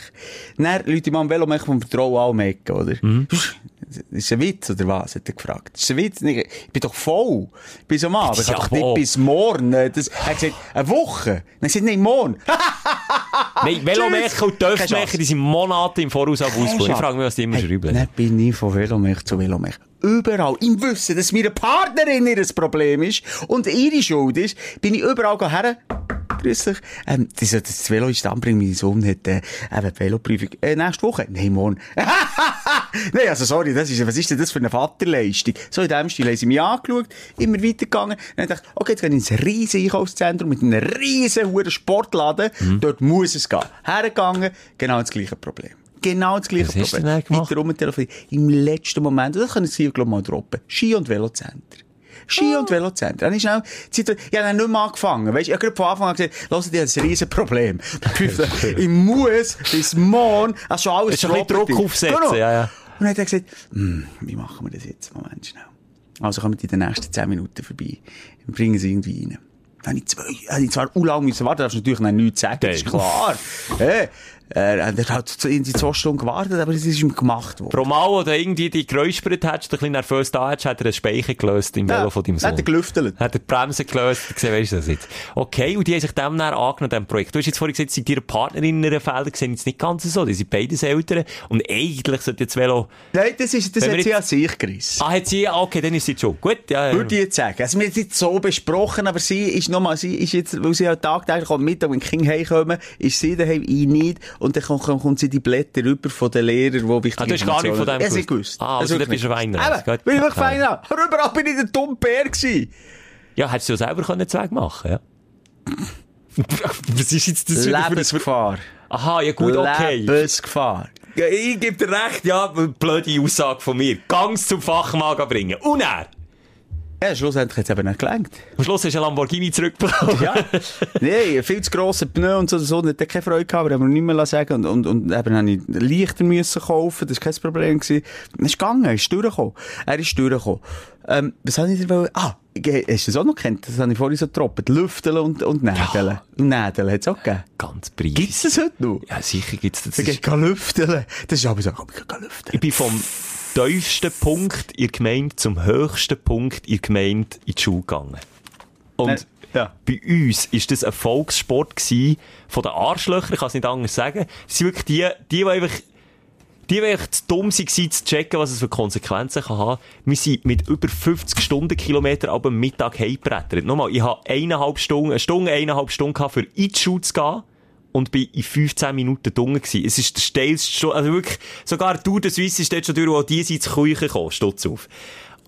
Dann Leute mal am Velomech vom Vertrauen alle mecken, oder? Das ist ein Witz, oder was? Hat er gefragt. Das ist ein Witz. Ich bin doch voll. Bis am Abend. Ich Ja, doch nicht bis morgen. äh, Das, er hat gesagt, eine Woche. Dann hat er gesagt, nein, morgen. Nein, Velomecher und Töpfmecher, die sind Monate im Voraus auf Ausbau. Ich frage mich, was die immer schreiben. Dann bin ich von Velomech zu Velomech. Überall, im Wissen, dass meine Partnerin ihr Problem ist und ihre Schuld ist, bin ich überall her. Grüß dich. Ähm, das, das Velo ist anbringen, mein Sohn hat, äh, die Veloprüfung. Äh, nächste Woche? Nein, morgen. Nein, also sorry, das ist, was ist denn das für eine Vaterleistung? So in dem Stil haben sie mich angeschaut, immer weitergegangen. Dann dachte ich, okay, jetzt gehe ich ins riesen Einkaufszentrum mit einem riesen hohen Sportladen. Dort muss es gehen. Hergegangen, genau das gleiche Problem. Genau das gleiche Was hast du Problem. dann gemacht? Weiter rumtelefoniert. Im letzten Moment, das können Sie, glaube ich, mal droppen. Ski- und Velocenter. Ski- und Velocenter. Dann ist schnell, ich habe dann nicht mehr angefangen. Weißt, ich habe von Anfang an gesagt, hört ihr, das ist ein riesen Problem. ich muss bis morgen, also schon alles ein. Druck aufsetzen, Genau. ja, ja. Und dann hat er gesagt, hm, wie machen wir das jetzt? Moment schnell. Also kommen die in den nächsten 10 Minuten vorbei. Dann bringen sie irgendwie rein. Dann habe ich, zwei, habe ich zwar u lang müssen warten, darfst du natürlich noch nichts sagen, das ist klar. Hey, er hat halt in die zwei Stunden gewartet, aber es ist ihm gemacht worden. Pro Mal, wo du irgendwie die geräuspert hättest, ein bisschen nervös da hättest, hat er einen Speicher gelöst im Velo von deinem Sohn. Hat er gelüftelt. Hat er die Bremse gelöst, gesehen, weißt du das jetzt? Okay, und die haben sich dem dann angenommen, dem Projekt. Du hast jetzt vorhin gesagt, sind ihre Partnerinnen Felder gesehen, jetzt nicht ganz so, die sind beides Eltern, und eigentlich sollte jetzt Velo, Nein, das, ist, das hat wir sie jetzt- an sich gerissen. ah, hat sie, ah, okay, dann ist sie schon. Gut, ja, ja. Würde ich jetzt sagen. Also, wir haben nicht so besprochen, aber sie ist nochmal, sie ist jetzt, weil sie halt tagtäglich am Mittag, wenn die Kinder heimkommen, ist sie daheim, ich nicht. Und dann kommt, kommt sie die Blätter rüber von den Lehrern, die wichtig Ah, du hast gar nicht von dem Ja, sie gewusst. gewusst. Ah, also Das du bist ein Weiner. Eben, bin ich wirklich Okay. feiner. Aber überall bin ich der dumme Bär gewesen. Ja, hättest du ja selber können Zweig machen, ja. Was ist jetzt das. Lebensgefahr. Aha, ja gut, okay. Lebensgefahr. Ja, ich gebe dir recht, ja, blöde Aussage von mir. Gangs zum Fachmann bringen. Und er. Ja, schlussendlich hat es eben nicht gelangt. Am Schluss du einen Lamborghini zurückbekommen. Ja. nee, viel zu grosse Pneu und so, so, hat er keine Freude gehabt, aber haben wir nicht mehr sagen. Und, und, und eben habe ich Lichter müssen kaufen, das war kein Problem gewesen. Es ist gegangen, er ist durchgekommen. Er ist durchgekommen. Ähm, was habe ich dir? Ah, hast du das auch noch kennt? Das habe ich vorhin so getroppt. Lüfteln und, und Nädeln. Und Nädeln hat es auch gegeben. Ganz preis. Gibt's das heute noch? Ja, sicher gibt's das. Ich gehe lüfteln. Das ist aber so, komm, ich gehe lüfteln. Ich bin vom tiefsten Punkt in der Gemeinde zum höchsten Punkt in der Gemeinde in die Schule gegangen. Und Äh, ja. bei uns ist das ein Volkssport gewesen, von den Arschlöchern, ich kann es nicht anders sagen. Es sind wirklich die, die, die einfach, die, die einfach zu dumm waren, zu checken, was es für Konsequenzen kann haben. Wir sind mit über 50 Stundenkilometer ab dem Mittag heimgebrettert. Nochmal, ich habe eineinhalb Stunden, eine Stunde, eineinhalb Stunden gehabt, für in die Schule zu gehen. Und bin in 15 Minuten dunkel gewesen. Es ist der steilste also wirklich, sogar Tour de Suisse ist dort schon durch, wo die sind zu Küche gekommen, stutz auf.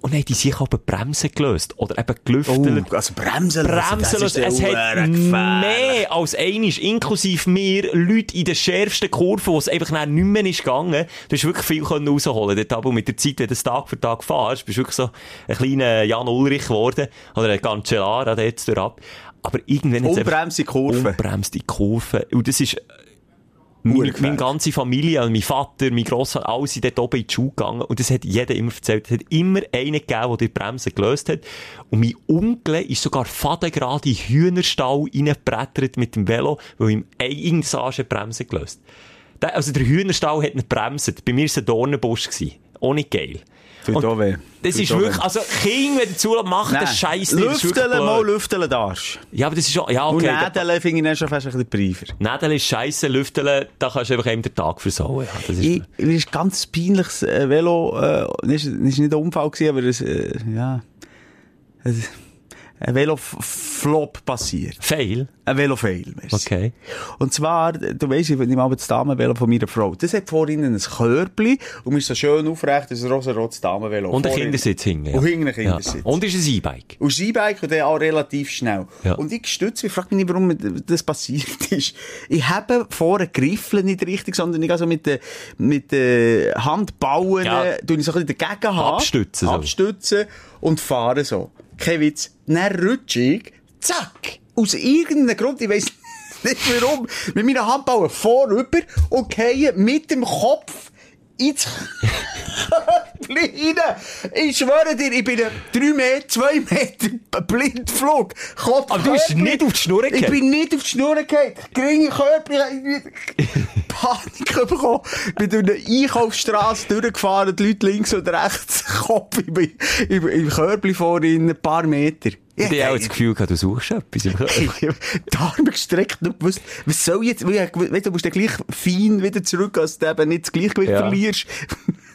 Und dann haben die sich aber Bremsen gelöst. Oder eben gelüftet. Oh, also Bremsen Bremsen lassen. Es hat mehr als einisch, inklusive mir, Leute in den schärfsten Kurven, wo es einfach nicht mehr ist gegangen. Du hast wirklich viel können rausholen dort aber mit der Zeit, wenn du es Tag für Tag fährst, bist du wirklich so ein kleiner Jan Ulrich geworden. Oder ein Cancellara dort durchab. Aber irgendwann Unbremse Kurve. Unbremste Kurve. Und das ist, meine, Urgefährlich. meine ganze Familie, also mein Vater, mein Grossvater, alle sind dort oben in die Schule gegangen. Und das hat jeder immer erzählt. Es hat immer einen gegeben, der die Bremse gelöst hat. Und mein Onkel ist sogar fadengerade in den Hühnerstall reingebrettert mit dem Velo, weil ihm eine die Bremse gelöst. Der, also der Hühnerstall hat nicht bremset. Bei mir war es ein Dornenbusch. Auch nicht geil. Tut Und auch weh. Das ist wirklich, also Kinder, wenn du machen, das Scheiß nicht. Das Lüfteln, mal lüfteln darfst. Ja, aber das ist schon, ja, Und okay. da- Nädeln finde ich dann schon fast ein bisschen briefer. Nädeln ist scheisse, Lüfteln, da kannst du einfach eben den Tag versauen. Ja, das ist, Ich, mir ist ganz peinliches äh, Velo, äh, das ist, das ist nicht ein Unfall gewesen, aber es, äh, ja, es, ein Velo-Flop passiert. Fail. Ein Velo-Fail, merci. Okay. Und zwar, du weisst, ich nehme aber das Damenvelo von meiner Frau. Das hat vorhin ein Körbli und ist so schön aufrecht, das ein rosa-rotes Damenvelo. Und ein Kindersitz hinten. Und hinten ein Kindersitz. Und ist ein E-Bike. Und das E-Bike und dann auch relativ schnell. Ja. Und ich stütze mich, frage mich nicht, warum das passiert ist. Ich habe vorne Griffel nicht richtig, sondern ich also mit den, mit den Handballen, Ja. ja. tue ich so ein bisschen dagegen haben. Abstützen so. Abstützen und fahre so. Kein Witz. Dann rutsche ich, zack, aus irgendeinem Grund, ich weiss nicht warum, mit meinen Handballen vorüber und gehe mit dem Kopf Körbchen rein. Ich schwöre dir, ich bin ein 3 Meter, 2 Meter Blindflug. Kopf Aber du bist nicht auf die Schnur Ich bin nicht auf die Schnur gefallen. Geringe Körbchen. Panik bekommen. Bin durch eine Einkaufsstraße durchgefahren, die Leute links und rechts, Kopf im, im, im Körbchen ein paar Meter. Ich habe auch das Gefühl gehabt, du suchst etwas. Ich hab die Arme gestreckt und gewusst, was soll jetzt, weil du musst dann gleich fein wieder zurück, dass du eben nicht das Gleichgewicht Ja. verlierst.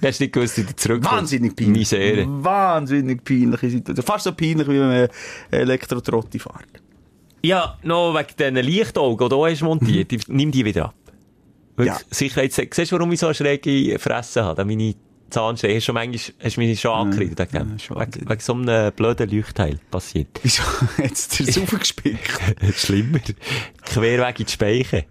Du hast nicht gewusst, wie du zurückkommst. Wahnsinnig peinlich. Misere. Wahnsinnig peinliche Situation. Fast so peinlich, wie wenn man Elektrotrotti fährt. Ja, noch wegen diesen Lichtaugen, die du hast montiert, die- nimm die wieder ab. Wirklich, Ja. Sicherheits siehst du, warum ich so eine schräge Fresse habe? Meine Zahnsteine, hast du schon manchmal, hast du mich schon angekriegt, wegen, dem. ja, schon wegen, wegen so einem blöden Leuchtteil passiert. Wieso? Jetzt ist er aufgespickt. Schlimmer. Querweg in die Speichen.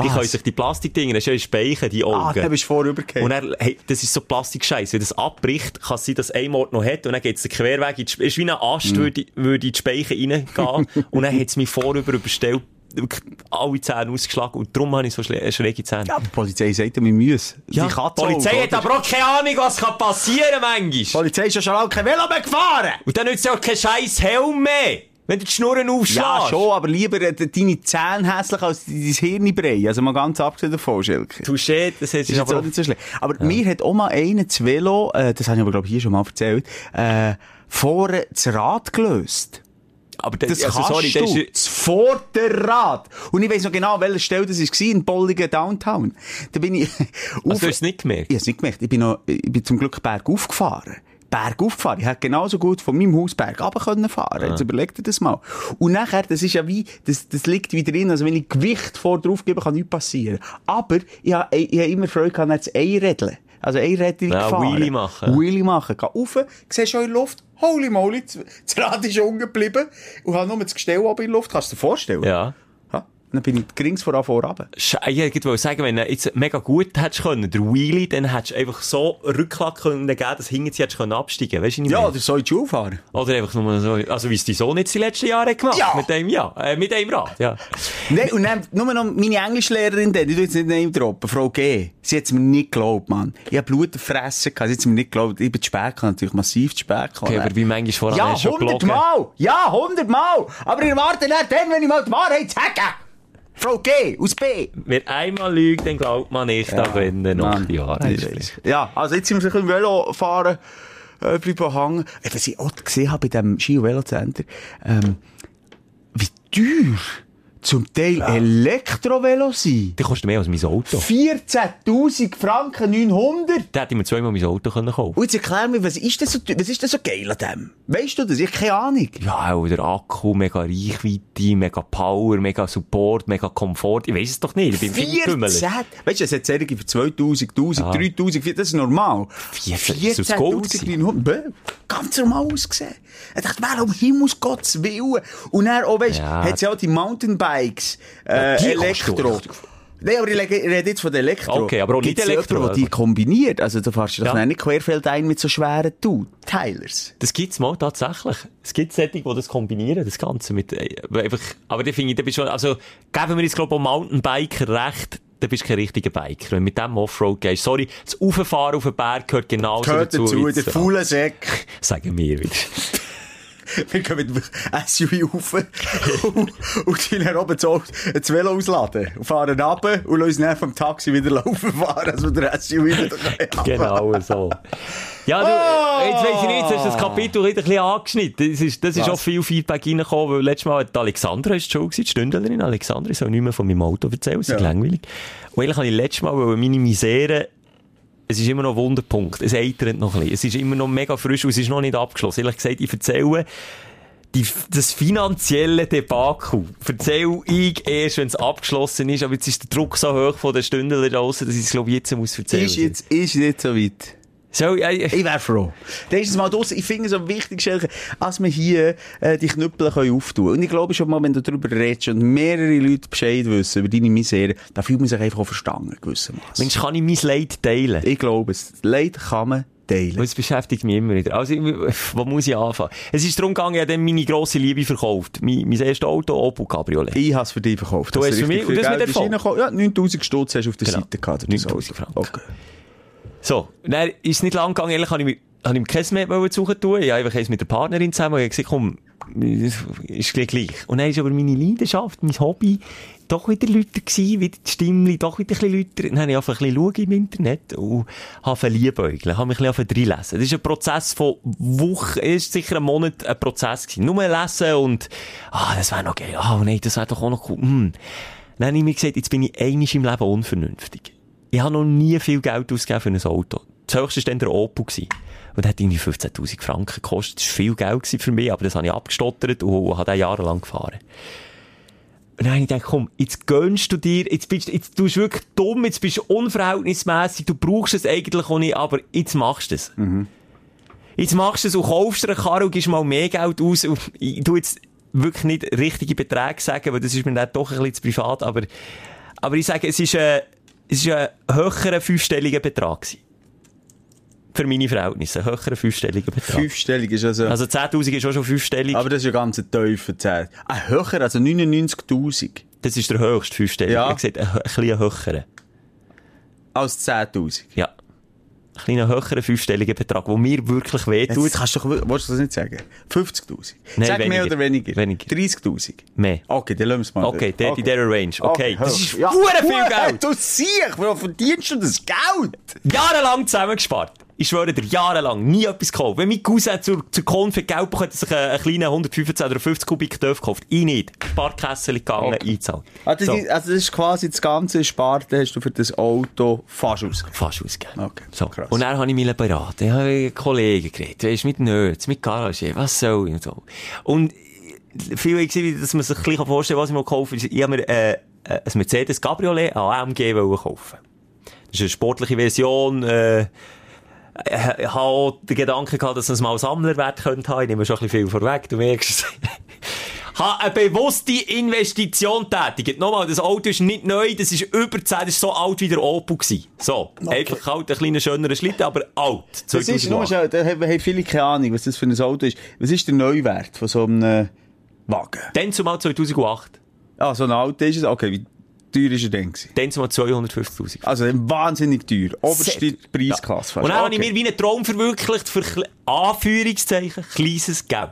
Die können sich die Plastikdinger, das ist ja Speichen, die Augen. Ah, da bist du vorübergefallen. Und er, hey, das ist so Plastikscheiß. Wenn das abbricht, kann es sein, dass ein Ort noch hat und dann geht es den Querweg in die Sp- ist wie ein Ast, würde, würde in die Speichen reingehen und dann hat es mich vorüber überstellt, alle Zähne ausgeschlagen und darum habe ich so schle- schräge Zähne. Ja, die Polizei sagt ja, wir müssen. Ja, die Katze Polizei auch, hat oder? aber auch keine Ahnung, was kann passieren manchmal. Die Polizei ist ja schon lange kein Velo mehr gefahren. Und dann nützt ja auch kein scheiß Helm mehr, wenn du die Schnurren aufschlägst. Ja, schon, aber lieber äh, deine Zähne hässlich als dein Hirn brei. Also mal ganz abgesehen davon, Schelke. Touché, das ist Das ist aber auch nicht so schlecht. Aber mir hat auch mal einer das Velo, äh, das habe ich aber glaube ich hier schon mal erzählt, äh, vorne das Rad gelöst. Aber das, Das also, sorry, du. das ist... Das Vorderrad. Und ich weiss noch genau, welche Stelle das war, in Bolligen Downtown. Da bin ich... Also, du hast es nicht gemerkt? Ich hab's nicht gemerkt. Ich bin noch, ich bin zum Glück bergauf gefahren. Bergauf gefahren. Ich hätte genauso gut von meinem Haus bergab können fahren. Jetzt überleg dir das mal. Und nachher, das ist ja wie, das, das liegt wieder drin. Also wenn ich Gewicht vor drauf gebe, kann nichts passieren. Aber ich habe, ich habe immer Freude gehabt, jetzt Einrädeln. Also Einrädchen Ja, gefahren. Wheelie machen. Wheelie machen. Geh rauf, siehst schon in der Luft. Holy moly, das Rad ist unten geblieben. Und habe nur das Gestell oben in der Luft. Kannst du dir vorstellen? Ja. Ja. Dann bin ich gerings voran vorab. Sche- Ich wollte sagen, wenn du jetzt mega gut hättest können, der Wheelie, dann hättest du einfach so Rückklack können geben, dass hinten sie hättest können absteigen. Weißt du, Ja, meine? oder soll ich die Schule fahren? Oder einfach nur so, also wie es dein Sohn jetzt die letzten Jahre gemacht. Ja. Mit dem, ja, äh, mit dem Rad, ja. Nein, und dann nur noch meine Englischlehrerin, die, will jetzt nicht name droppen, Frau G. Sie hat es mir nicht geglaubt, Mann. Ich habe Blut gefressen, sie hat es mir nicht geglaubt. Ich bin zu spät gekommen, natürlich massiv zu spät gekommen. Okay, aber wie manchmal vorher ja, hast du schon gelogen. hundertmal! Ja, hundertmal! Aber ich warte nicht dann, wenn ich mal die Wahrheit sage! Frau G. aus B. Wer einmal lügt, dann glaubt man nicht, ja, wenn er noch die Wahrheit. Ja, also jetzt sind wir ein bisschen Velo fahren, äh, bleiben hängen. Was ich auch gesehen habe bei diesem Ski- und Velocenter, ähm, wie teuer zum Teil Elektrovelo sind. Die kostet mehr als mein Auto. 14.000 Franken 900. Da hätte ich mir zweimal mein Auto können kaufen Und jetzt erklär mir, was ist denn so, was ist denn so geil an dem? Weißt du das? Ich keine Ahnung. Ja, der Akku, mega Reichweite, mega Power, mega Support, mega Komfort. Ich weiß es doch nicht. Ich bin viel 14! Kümmel. Weißt du, es hat Serien für 2000, 1000, Ja. 3000, 4000, das ist normal. 14, ist aus Gold 14.000 gewesen. 900. Bäh, Ganz normal ausgesehen. Ich dachte, wer um Himmels Gottes Willen. Und dann auch, weißt du, Ja. hat ja auch die Mountainbikes, äh, die Elektro. Nein, aber ich rede jetzt von der Elektro. Okay, aber auch nicht Gibt's Elektro, jemanden, die kombiniert. Also, du fährst doch Ja. nicht querfeldein mit so schweren Two-Teilers. Das gibt's mal tatsächlich. Es gibt Sättige, die das kombinieren, das Ganze mit, äh, einfach, aber die finde ich, da bist du schon, also, geben wir jetzt, glaube ich, Mountainbiker recht, dann bist du kein richtiger Biker. Wenn du mit dem Offroad gehst, sorry, das Auffahren auf den Berg gehört genauso Gehört dazu. dazu, wie der faule Säck. Sagen wir wieder. Wir gehen mit dem SUV rauf und, und dann oben das Velo ausladen. Und fahren runter und lassen uns vom Taxi wieder laufen fahren, also der SUV wieder. Genau so. Ja, du, Oh! jetzt weiss ich nicht, jetzt hast du das Kapitel wieder ein bisschen angeschnitten. Das ist, das ist Was? auch viel Feedback reingekommen, weil letztes Mal hat Alexandra ist schon gewesen, die Stündlerin Alexandra, ich soll nicht mehr von meinem Auto erzählen, es ist Ja. langweilig. Und eigentlich habe ich letztes Mal meine Misere es ist immer noch ein Wunderpunkt. Es eitert noch ein bisschen. Es ist immer noch mega frisch und es ist noch nicht abgeschlossen. Ehrlich gesagt, ich erzähle die, das finanzielle Debakel erzähle ich erst, wenn es abgeschlossen ist. Aber jetzt ist der Druck so hoch von den Stündler draussen, dass ich es, glaube ich, jetzt muss erzählen. Ist jetzt, ist jetzt so weit. So, ja, ja. Ich wäre froh. Das ist es mal draussen. Ich finde es am wichtigsten, als wir hier äh, die Knüppel können auftun. Und ich glaube schon mal, wenn du darüber redest und mehrere Leute Bescheid wissen über deine Misere, dann fühlt man sich einfach auch verstanden, gewissermaßen. Mensch, kann ich mein Leid teilen? Ich glaube es. Leid kann man teilen. Das beschäftigt mich immer wieder. Also, ich- wo muss ich anfangen? Es ist darum gegangen, ich habe dann meine grosse Liebe verkauft. Mein, mein erstes Auto, Opel Cabriolet. Ich habe es für dich verkauft. Du hast für mich- und das mit Erfolg? reingekommen. Ja, 9000 Stutz hast du auf der Genau. Seite gehabt. für das 9000 Auto. Franken. Okay. So, dann ist es nicht lang gegangen, ehrlich, habe ich, mir- habe ich mir kein wollen suchen tun. Ich habe einfach eins mit der Partnerin zusammen und gesagt, komm, ist gleich. Und dann ist aber meine Leidenschaft, mein Hobby, doch wieder Leute gewesen, wieder die Stimme, doch wieder ein bisschen Leute. Dann habe ich einfach ein bisschen im Internet und habe verliebäugeln, habe mich ein bisschen reinlesen. Das ist ein Prozess von Wochen, ist sicher ein Monat ein Prozess gewesen. Nur lesen und, ah, das wäre noch geil, ah, nein, das wäre doch auch noch cool, hm. Dann habe ich mir gesagt, jetzt bin ich einisch im Leben unvernünftig. Ich habe noch nie viel Geld ausgegeben für ein Auto. Das höchste war dann der Opel. Gewesen. Und der hat irgendwie 15.000 Franken gekostet. Das war viel Geld für mich, aber das habe ich abgestottert und habe den jahrelang gefahren. Und dann habe ich gedacht, komm, jetzt gönnst du dir, jetzt bist, jetzt tust du wirklich dumm, jetzt bist du unverhältnismässig, du brauchst es eigentlich auch nicht, aber jetzt machst du es. Jetzt machst du es und kaufst dir eine Karre und gibst mal mehr Geld aus. Und ich tu jetzt wirklich nicht richtige Beträge sagen, weil das ist mir dann doch ein bisschen zu privat, aber, aber ich sage, es ist ein, es ist ein höherer fünfstelliger Betrag gewesen. Für meine Verhältnisse, ein höherer fünfstelliger Betrag. Fünfstellig ist also... Also 10.000 ist auch schon fünfstellig. aber das ist ja ganz ein tiefer Zehn. Ah, höher, also 99.000. das ist der höchste fünfstellige. Ja. Ich gesagt, ein, ein bisschen höherer. Als 10.000. Ja. Ein kleiner höherer fünfstelliger Betrag, der mir wirklich wehtut. Jetzt kannst du doch, willst du das nicht sagen? 50.000? Nein, Sag mehr weniger. oder weniger? Weniger. 30.000? Mehr. Okay, dann lassen wir es mal. Okay, dort in dieser Range. Okay, das hoch. ist hure viel Geld. Du siehst, wo verdienst du das Geld? jahrelang zusammengespart. Ich schwöre dir, jahrelang. Nie etwas gekauft. Wenn mein Cousin zur, zur Konf Geld bekommt, hat er sich einen, einen kleinen 115 oder 50 Kubik Dörf gekauft. Ich nicht. Sparkessel gegangen, Okay. eingezahlt. Also, So. das, also das ist quasi das ganze Sparte hast du für das Auto fast ausgegeben. Fast ausgegeben. Okay, So. krass. Und dann habe ich mich beraten. Ich habe mit Kollegen geredet. Weisst, mit Nerds, mit Garage, was soll ich und so. Und viel gesehen, dass man sich ein bisschen vorstellen kann, was ich mal kaufen. Ich habe mir äh, äh, ein Mercedes Cabriolet AMG kaufen. Das ist eine sportliche Version. Äh, ich habe den Gedanken gehabt, dass es mal Sammlerwert könnte haben. Ich nehme schon ein bisschen viel vorweg, du merkst es. habe eine bewusste Investition tätigt. Nochmal, das Auto ist nicht neu, das ist über 10, das ist so alt wie der Opel gewesen. So. Einfach halt, ein kleiner schönerer Schlitten, aber alt. Das ist nur 2008. schon, da haben viele keine Ahnung, was das für ein Auto ist. Was ist der Neuwert von so einem Wagen? Dann zumal 2008. Ah, so ein alter ist es? Okay, teuer ist er gewesen? Dann sind wir 250'000. Also wahnsinnig teuer. Oberste Preisklasse. fast. Und dann habe ich Okay. mir wie einen Traum verwirklicht für Anführungszeichen kleines Geld.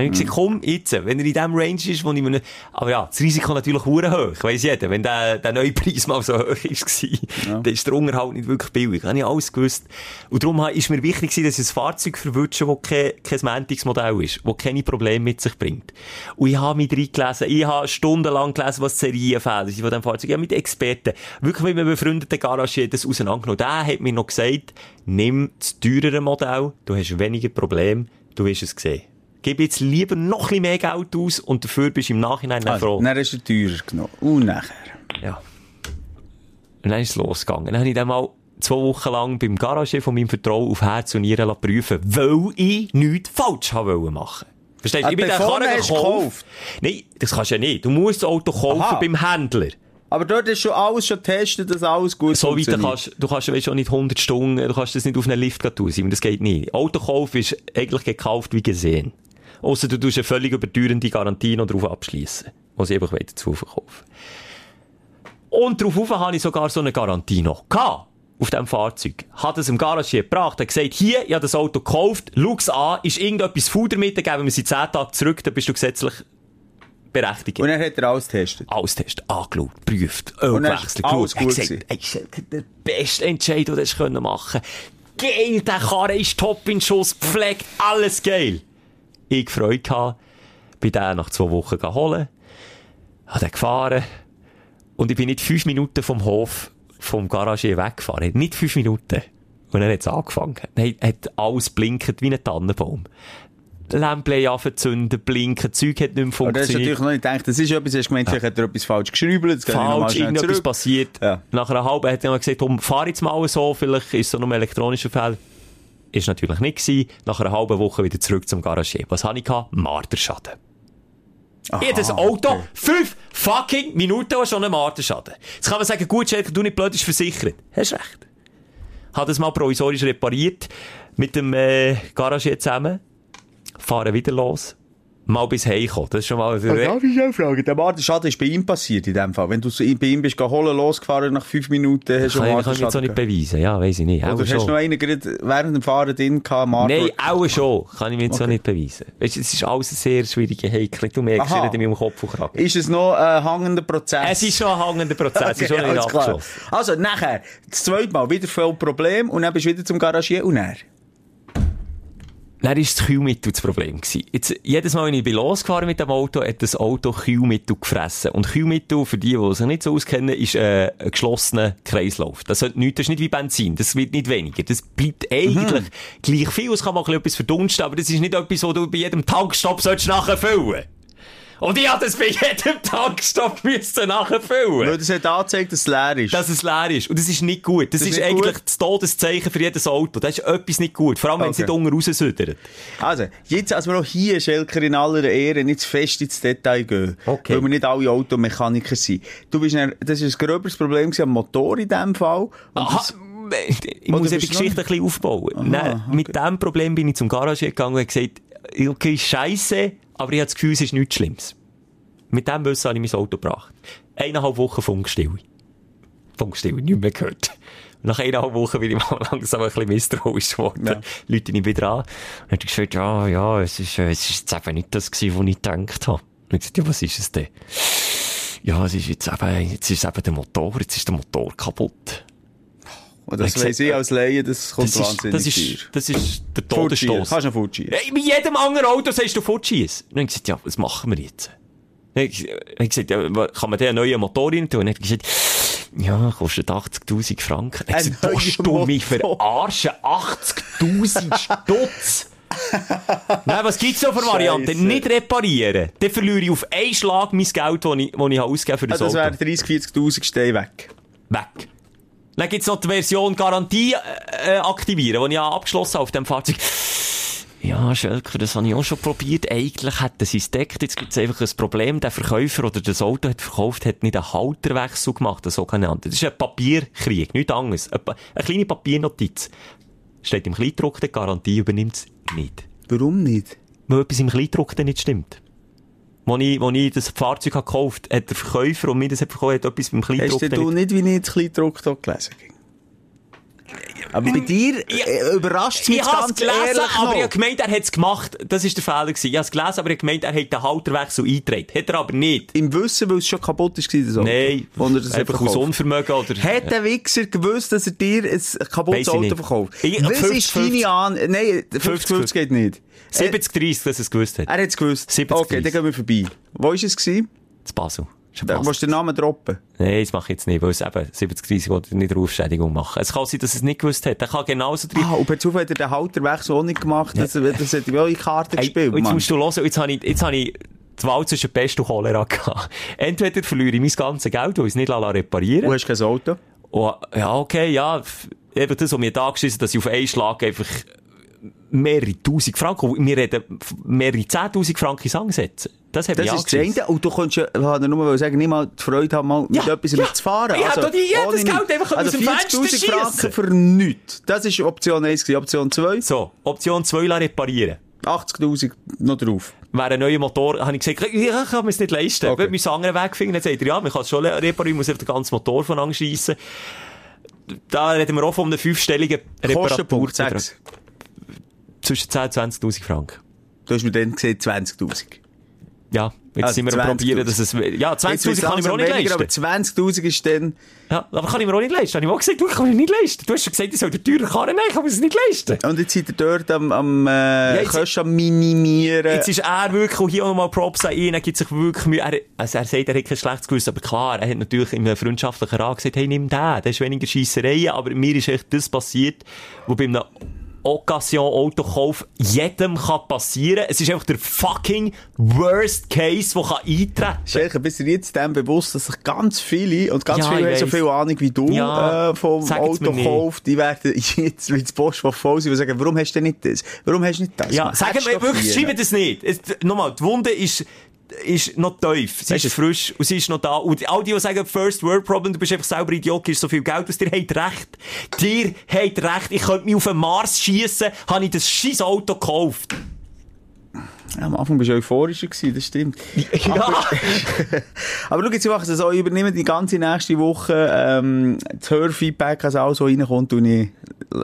Dann habe ich Mhm. gesagt, komm, jetzt, wenn er in dem Range ist, wo ich mir nicht... Aber ja, das Risiko natürlich hure hoch, weiss jeder. Wenn der, der neue Preis mal so hoch war, dann ist der Unterhalt nicht wirklich billig. Habe ich alles gewusst. Und darum ist mir wichtig dass ich ein Fahrzeug verwünsche, das kein, kein Mantics-Modell ist, das keine Probleme mit sich bringt. Und ich habe mich reingelesen, ich habe stundenlang gelesen, was die Serienfehler sind von diesem Fahrzeug. Ich habe mit Experten, wirklich mit einem befreundeten Garagier das auseinandergenommen. Der hat mir noch gesagt, nimm das teurere Modell, du hast weniger Probleme, du wirst es sehen. Gib jetzt lieber noch ein bisschen mehr Geld aus und dafür bist du im Nachhinein dann froh. Also, dann ist er teurer genommen. Und nachher. Ja. Und dann ist es losgegangen. Dann habe ich dann mal zwei Wochen lang beim Garagier von meinem Vertrauen auf Herz und Nieren prüfen, weil ich nichts falsch wollte machen. Verstehst du? Ah, Ich bin den Karren gekauft. Nein, das kannst du ja nicht. Du musst das Auto kaufen Aha. beim Händler. Aber dort ist schon alles schon getestet, dass alles gut So weit kannst, du kannst weißt, schon nicht 100 Stunden, du kannst das nicht auf einen Lift tun, Simon, das geht nicht. Autokauf ist eigentlich gekauft wie gesehen. Ausser du tust eine völlig überteuernde Garantie noch drauf abschließen, was sie einfach dazu verkaufen. Und darauf habe ich sogar so eine Garantie noch gehabt. Auf diesem Fahrzeug. Hat es im Garagier gebracht, hat gesagt, hier, ich habe das Auto gekauft, schau's an, ist irgendetwas Fuder mit, dann geben wir sie 10 Tage zurück, dann bist du gesetzlich berechtigt. Und dann hat er alles getestet. Alles testet, angeschaut, geprüft, alles geschaut. Er hat gesagt, ey, der beste Entscheid, den du hast können machen Geil, der Karre ist top in Schuss, gepflegt, alles geil. Ich gefreut gehabt, bin den nach zwei Wochen geholt, habe den gefahren und ich bin nicht fünf Minuten vom Hof vom Garagier weggefahren. Nicht fünf Minuten. Und dann hat es angefangen. Dann hat alles blinkt wie ein Tannenbaum. Lämpchen angezündet, blinken, Zeug hat nicht mehr Aber du hast funktioniert. natürlich noch nicht gedacht, das ist etwas, hast gemeint, vielleicht hat er etwas falsch geschrieben, falsch, irgendetwas passiert. Ja. Nach einer halben hat er gesagt, komm, fahr jetzt mal so, vielleicht ist es so noch ein elektronischer Fehler. Ist natürlich nicht gewesen. Nach einer halben Woche wieder zurück zum Garagier. Was habe ich? Marterschaden. Aha, hatte das Auto okay. fünf fucking Minuten und schon einen Marterschaden. Jetzt kann man sagen, gut, Schelke, du nicht blöd, ist versichert. Hast recht. Hat das mal provisorisch repariert, mit dem, äh, Garagier zusammen. Fahren wieder los. Mal bis heimkommen. Das ist schon mal, Darf ich auch fragen? Der Martenschaden ist bei ihm passiert, in dem Fall. Wenn du bei ihm bist, holen, losgefahren, nach fünf Minuten hast du ich- kann ich jetzt auch Martenschaden nicht beweisen. Ja, weiss ich nicht. Oder hast du noch einen gerade während dem Fahren drin gehabt, Martin? Nein, auch schon. Kann ich mir jetzt Okay. auch nicht beweisen. Weißt, du, es ist alles sehr schwierige Heikel. Du merkst, rede mir im Kopf und Kragen. Ist es noch ein hängender Prozess? Es ist schon ein hangender Prozess. es ist schon nicht abgeschlossen. Also, nachher, das zweite Mal wieder voll Problem und dann bist du wieder zum Garagier und dann? Dann war das Kühlmittel das Problem. Gewesen. Jetzt, jedes Mal, wenn ich bin losgefahren mit dem Auto, hat das Auto Kühlmittel gefressen. Und Kühlmittel, für die, die sich nicht so auskennen, ist äh, ein geschlossener Kreislauf. Das, sollte nicht, das ist nicht wie Benzin. Das wird nicht weniger. Das bleibt eigentlich gleich viel. Es kann mal ein bisschen etwas verdunsten, aber das ist nicht etwas, was du bei jedem Tankstopp solltest nachfüllen Und ich habe das bei jedem Tankstopp müssen nachfüllen. Weil das hat angezeigt, dass es leer ist. dass es leer ist. Und das ist nicht gut. Das, Das ist ist, eigentlich gut? das Todeszeichen für jedes Auto. Das ist etwas nicht gut. Vor allem, wenn es Okay. nicht unten raussüdert. Also, jetzt, als wir auch hier, Schelker, in aller Ehre, nicht zu fest ins Detail gehen. Okay. Weil wir nicht alle Automechaniker sind. Du bist dann, das ist ein gröberes Problem am Motor in dem Fall. Ich muss ja die du noch Geschichte ein bisschen aufbauen. Aha, Nein, Mit diesem Problem bin ich zum Garagier gegangen und gesagt, okay, scheisse, aber ich habe das Gefühl, es ist nichts Schlimmes. Mit dem Wissen habe ich mein Auto gebracht. Eineinhalb Wochen Funkstille. Funkstille, nicht mehr gehört. Nach eineinhalb Wochen bin ich mal langsam ein bisschen misstrauisch geworden. Ja. Leute ihn wieder an. Und dann hat er gesagt, ja, ja, es ist, äh, es ist jetzt eben nicht das gewesen, was ich gedacht habe. Und ich gesagt, ja, was ist es denn? Ja, es ist jetzt eben, jetzt ist eben der Motor, jetzt ist der Motor kaputt. Und das weiss ich als Laie, das kommt Das ist, wahnsinnig das ist, das ist der. Todesstoß. Kannst du noch fortschieren? Hey, Bei jedem anderen Auto sagst du fortschießen. Und dann gesagt, ja, was machen wir jetzt? Dann habe gesagt, ja, kann man den einen neuen Motor rein tun? Und dann gesagt, ja, kostet 80.000 Franken. Ich gesagt, willst neuer du mich verarschen? 80.000 Stutz! Nein, was gibt's noch für Varianten? Nicht reparieren. Dann verliere ich auf einen Schlag mein Geld, das ich, das ich ausgegeben für das Also, das Auto. wäre 30, 40.000 Steh weg. Weg. Dann gibt's noch die Version Garantie äh, äh, aktivieren, die ich ja abgeschlossen habe auf dem Fahrzeug. Ja, Schelker, das habe ich auch schon probiert. Eigentlich hätten sie es deckt. Jetzt gibt's einfach ein Problem. Der Verkäufer oder das Auto hat verkauft, hat nicht einen Halterwechsel gemacht, einen sogenannten. Das ist ein Papierkrieg, nichts anderes. Eine, eine kleine Papiernotiz. Steht im Kleindruck, die Garantie übernimmt es nicht. Warum nicht? Weil etwas im Kleindruck dann nicht stimmt. Wo ich, wo ich das Fahrzeug gekauft habe, hat der Verkäufer, und mir das hat verkauft, hat etwas beim Hast Kleindruck denn du nicht, wie ich das Kleindruck gelesen habe? Aber bei dir äh, überrascht es mich Ich jetzt habe es ganz gelesen, ehrlich aber noch. ich habe gemeint, er hat es gemacht. Das war der Fehler. gewesen. Ich habe es gelesen, aber ich habe gemeint, er hat den Halterwechsel eingetragen. Hat er aber nicht. Im Wissen, weil es schon kaputt war, das Auto. Nein, er das einfach aus. Unvermögen oder... Hat der Wichser gewusst, dass er dir ein kaputtes Auto nicht. verkauft? Ich- Was 50, ist deine An... Nein, 50-50 geht nicht. 70-30, dass er es gewusst hat. Er hat es gewusst. 70, okay, dann gehen wir vorbei. Wo war es? gewesen? zu Basel. Basel. musst du den Namen droppen. Nein, das mache ich jetzt nicht, weil es eben 70-30 will nicht Rufschädigung machen. Es kann sein, dass es nicht gewusst hat. Er kann genauso drin... Ah, und per Zufall hat er den Halterwechsel auch nicht gemacht. Das, das hat ihm auch in die Karte Hey, gespielt, jetzt Mann. musst du hören, jetzt habe ich, jetzt habe ich die Wahl zwischen Pest und Cholera gehabt. Entweder verliere ich mein ganzes Geld, weil ich es nicht reparieren Du lasse. hast kein Auto. Oh, ja, okay, ja. Eben das, was mir da geschissen dass ich auf einen Schlag einfach mehrere tausend Franken, wir reden mehrere zehntausend Franken Angesetzt. Das Das mich ist das eine. Und du kannst ja, ich wollte nur mal sagen, nicht mal die Freude haben, mal mit Ja, etwas ja. Ich doch die- ich hätte ohne das Geld einfach aus also dem Fenster 40'000 schiessen. Franken für nichts. Das ist Option 1 gewesen. Option 2, So, Option 2 lassen reparieren. 80'000 noch drauf. Wäre ein neuer Motor, habe ich gesagt, ja, ich kann mir es nicht leisten. Okay. Wir einen anderen Weg finden, dann sagt er, ja, man kann es schon reparieren, muss einfach den ganzen Motor von anschliessen. Da reden wir auch von einem fünfstelligen Reparaturbetrag. Zwischen 10 und 20.000 Franken. Du hast mir dann gesehen 20'000. Ja, jetzt Also sind wir am 20.000. probieren, dass es, ja, Jetzt 20.000 wird's kann ich mir auch nicht weniger, leisten. Aber 20'000 ist dann... Ja, aber kann ich mir auch nicht leisten. Habe ich auch gesagt, du, ich kann mir nicht leisten. Du hast schon gesagt, ich soll den teurer Karren nehmen, ich kann mir das nicht leisten. Und jetzt seid ihr dort am, am äh, jetzt- Kosten am minimieren. Jetzt ist er wirklich, und hier auch nochmal Props an ihn, er gibt sich wirklich Mühe. Er, also er sagt, er hat kein schlechtes Gewissen, aber klar, er hat natürlich in einem freundschaftlichen Rat gesagt, hey, nimm den, der ist weniger Scheissereien, aber mir ist echt das passiert, wo bei einem Occasion-Autokauf jedem kann passieren. Es ist einfach der fucking worst case, der kann eintreten Schelke, bist du jetzt dem bewusst, dass sich ganz viele, und ganz Ja, viele haben so viel Ahnung wie du, Ja, äh, vom mir. Autokauf, die werden jetzt, wie das Postfach voll sein und sagen, warum hast du denn nicht das? Warum hast du nicht das? Ja, wir doch wirklich, hier. schreiben das nicht. Es, nochmal, die Wunde ist, ist noch tief. Sie Weißt ist frisch und sie ist noch da. Und all die, die sagen, First World Problem, du bist einfach selber Idiot, ist so viel Geld, dass dir habt recht. Dir habt recht. Ich könnte mich auf den Mars schiessen, habe ich das scheiß Auto gekauft. Ja, am Anfang bist du euphorischer gewesen, das stimmt. Ja. Aber schau, jetzt machen sie so, ich übernehme die ganze nächste Woche, ähm, das Hörfeedback, als alles so reinkommt, und ich,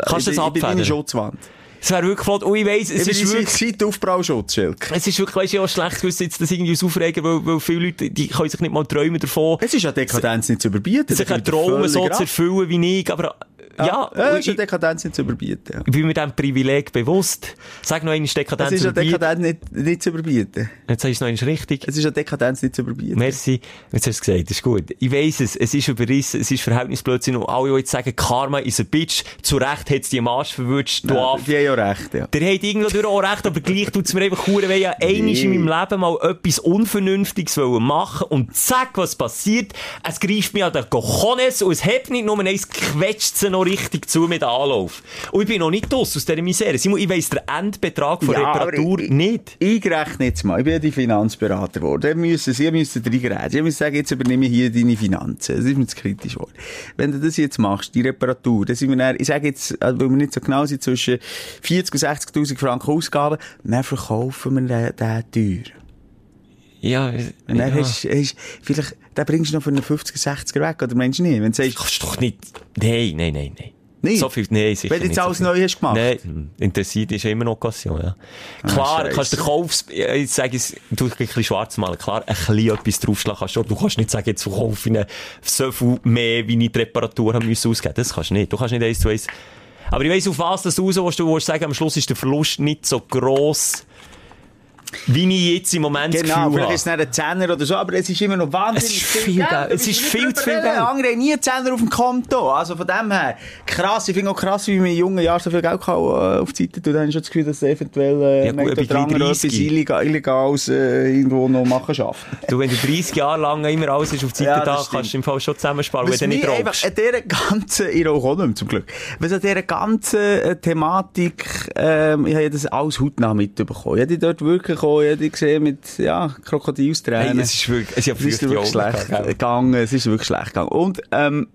Kannst du das abfedern? Schutzwand. Es wäre wirklich flott. Und ich weiss, es Ich ist wirklich... die Seiteaufprallschutz, Schelke. Es ist wirklich, weißt du, auch schlecht gewusst, jetzt das irgendwie aufregen, weil, weil viele Leute, die können sich nicht mal träumen davon, Es ist ja Dekadenz nicht zu überbieten. sich dir Traum so zu erfüllen wie ich, aber, ja, Ja, es ist ja ich, Dekadenz nicht zu überbieten. Ja. ich bin mir diesem Privileg bewusst. Sag noch einmal Es Dekadenz ist ja überbieten. Dekadenz nicht, nicht zu überbieten. Jetzt sagst du noch einmal richtig. Es ist ja Dekadenz nicht zu überbieten. Merci. Jetzt hast du es gesagt, das ist gut. Ich weiss es, es ist überrissen, es ist Verhältnisblödsinn und alle, die jetzt sagen, Karma is a bitch, zu Recht hat es die am Arsch verwünscht, du Ja, Affe. die haben ja recht, ja. Der hat irgendwo auch recht, aber gleich tut's mir einfach hure weh. Ich hab einmal in meinem Leben mal etwas Unvernünftiges wollen machen und zack, was passiert? Es greift mir an den Cojones und es hebt nicht nur eins, quetscht sie noch richtig zu mit Anlauf. Und ich bin noch nicht aus aus dieser Misere. Simon, ich weiss den Endbetrag von Ja, Reparatur ich- nicht. Ich rechne jetzt mal. Ich bin ja die Finanzberater geworden. Müssen, Sie müssen reingrätschen. Sie müssen sagen, jetzt übernehme ich hier deine Finanzen. Das ist mir zu kritisch geworden. Wenn du das jetzt machst, die Reparatur, dann sind wir dann, ich sage jetzt, äh, weil wir nicht so genau sind, zwischen 40 und 60.000 Franken Ausgaben, dann verkaufen wir den, den teuer. Ja, Und dann ja. hast, hast, vielleicht, den bringst du noch für einen 50er, 60er weg, oder meinst du nicht? Wenn du sagst, kannst doch nicht. Nein, nein, nein, nein. Nicht? So viel, nein, sicher Wenn du jetzt alles so neu hast gemacht? Nein, hm, interessiert ist immer noch Occasion, ja. Klar, Scheisse. kannst du den Kaufs, ja, ich sage es, du ein bisschen schwarz malen, klar, ein bisschen etwas draufschlagen kannst du, du kannst nicht sagen, jetzt verkaufe ich so viel mehr, wie ich die Reparatur haben müssen ausgeben. Das kannst du nicht. Du kannst nicht eins zu eins. Aber ich weiss, auf was das raus willst, du willst sagen, am Schluss ist der Verlust nicht so gross, wie ich jetzt im Moment das Genau, Gefühl vielleicht habe. ist es nicht ein Zehner oder so, aber es ist immer noch wahnsinnig Es ist viel Geld. Da Es ist du viel nicht zu viel. Geld. Andere haben nie einen Zehner auf dem Konto. Also von dem her, krass, ich finde auch krass, wie man in jungen Jahren so viel Geld kann, äh, auf die Seite tun. Dann ich schon das Gefühl, dass es eventuell äh, Ja, gut, ja, bei oder andere 30. etwas illegal, Illegales äh, irgendwo noch machen schafft. Du, wenn du 30 Jahre lang immer alles ist auf die Seite Ja, das da, stimmt. kannst du im Fall schon zusammensparen, wenn du nicht rauchst. einfach an dieser ganzen, ich rauche auch nicht mehr, zum Glück. Was an dieser ganzen äh, Thematik, ähm, ich habe ja das alles hautnah mitbekommen. Ich habe die dort wirklich habe die gesehen mit, ja, Krokodilstränen. Hey, es ist wirklich, es ist ja Es ist früher wirklich schlecht gegangen. Es ist wirklich schlecht gegangen. Und, ähm,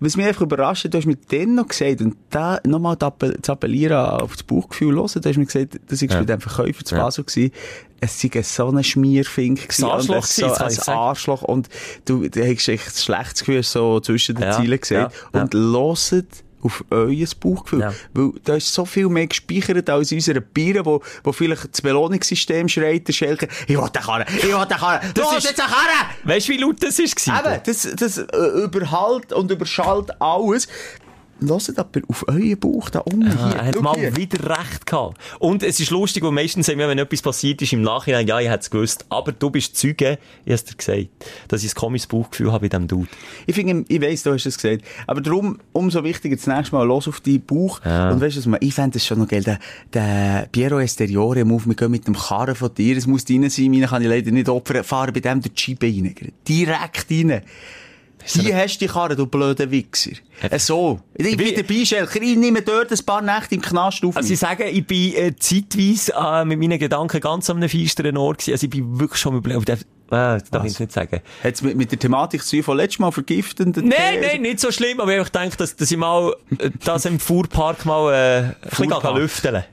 was mich einfach überrascht, du hast mir dann noch gesagt, und da nochmal zu appell- zu appellieren auf das Bauchgefühl hören, du hast mir gesagt, das war Ja. bei dem Verkäufer zu Ja. Basel gewesen, es sei so ein Schmierfink gewesen, Arschloch und so ein. Arschloch, und du, du hast echt ein schlechtes Gefühl so zwischen den Ja, Zielen gesehen, ja, ja. und hört auf euer Bauchgefühl. Ja. Weil da ist so viel mehr gespeichert als in unserer Bieren, wo, wo vielleicht das Belohnungssystem schreit, der Schelker, ich will den Karren, ich will den Karren, Das du ist- jetzt einen Karren! Weißt du, wie laut das war? Eben, das, das äh, überhalt und überschallt alles. Hört aber auf euren Bauch da unten Ja, hier. er hat Schau mal hier. wieder recht gehabt. Und es ist lustig, weil meistens sagen wir, wenn etwas passiert ist, im Nachhinein, ja, ich hätte es gewusst. Aber du bist Zeuge, ich hab's dir gesagt, dass ich ein komisches Bauchgefühl habe bei diesem Dude. Ich finde, ich weiss, du hast es gesagt. Aber darum, umso wichtiger, das nächste Mal los auf deinen Bauch. Ja. Und weißt du, was ich fände es schon noch geil, der, der Piero Esteriore Move, wir gehen mit dem Karren von dir, es muss rein sein, meine kann ich leider nicht opfern, fahren bei dem die Scheibe rein. Direkt rein. Hier hast du die Karre, du blöder Wichser. Äh, so. Ich bin dabei, Schelker. Ich nehme dort ein paar Nächte im Knast auf. Also ich sage, ich bin äh, zeitweise äh, mit meinen Gedanken ganz an einem feisteren Ort gewesen. Also ich bin wirklich schon überlegt, äh, das darf ich nicht sagen. Hat mit, mit der Thematik zu von letztes Mal vergiftenden Nein, nein, nicht so schlimm, aber ich habe gedacht, dass, dass ich mal äh, das im Fuhrpark mal äh, ein bisschen lüfteln.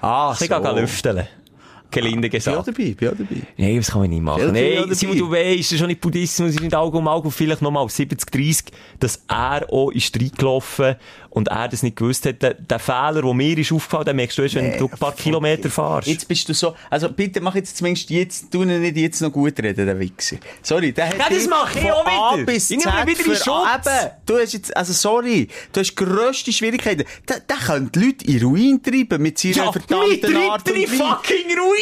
Ah, Ein bisschen lüfteln. Gelinde gesagt. dabei, bin dabei. Nein, das kann man nicht machen. Ja, Nein, Simon, du weißt, das ist schon nicht Buddhismus, ist nicht Auge um Auge vielleicht nochmal auf 70, 30, dass er auch ist reingelaufen und er das nicht gewusst hat. Der, der Fehler, der mir ist aufgefallen, den merkst du erst, wenn du ein paar Kilometer fahrst. Jetzt bist du so, also bitte mach jetzt zumindest jetzt, tu ihn nicht jetzt noch gut reden, der Wichser. Sorry, der hat Ja, das mach ich auch A wieder. bis Ich nehme wieder in Schutz. Eben, du hast jetzt, also sorry, du hast grösste Schwierigkeiten. Der, der könnte die Leute in Ruin treiben mit seiner ja, verdammten Art und Weise. fucking Ruin!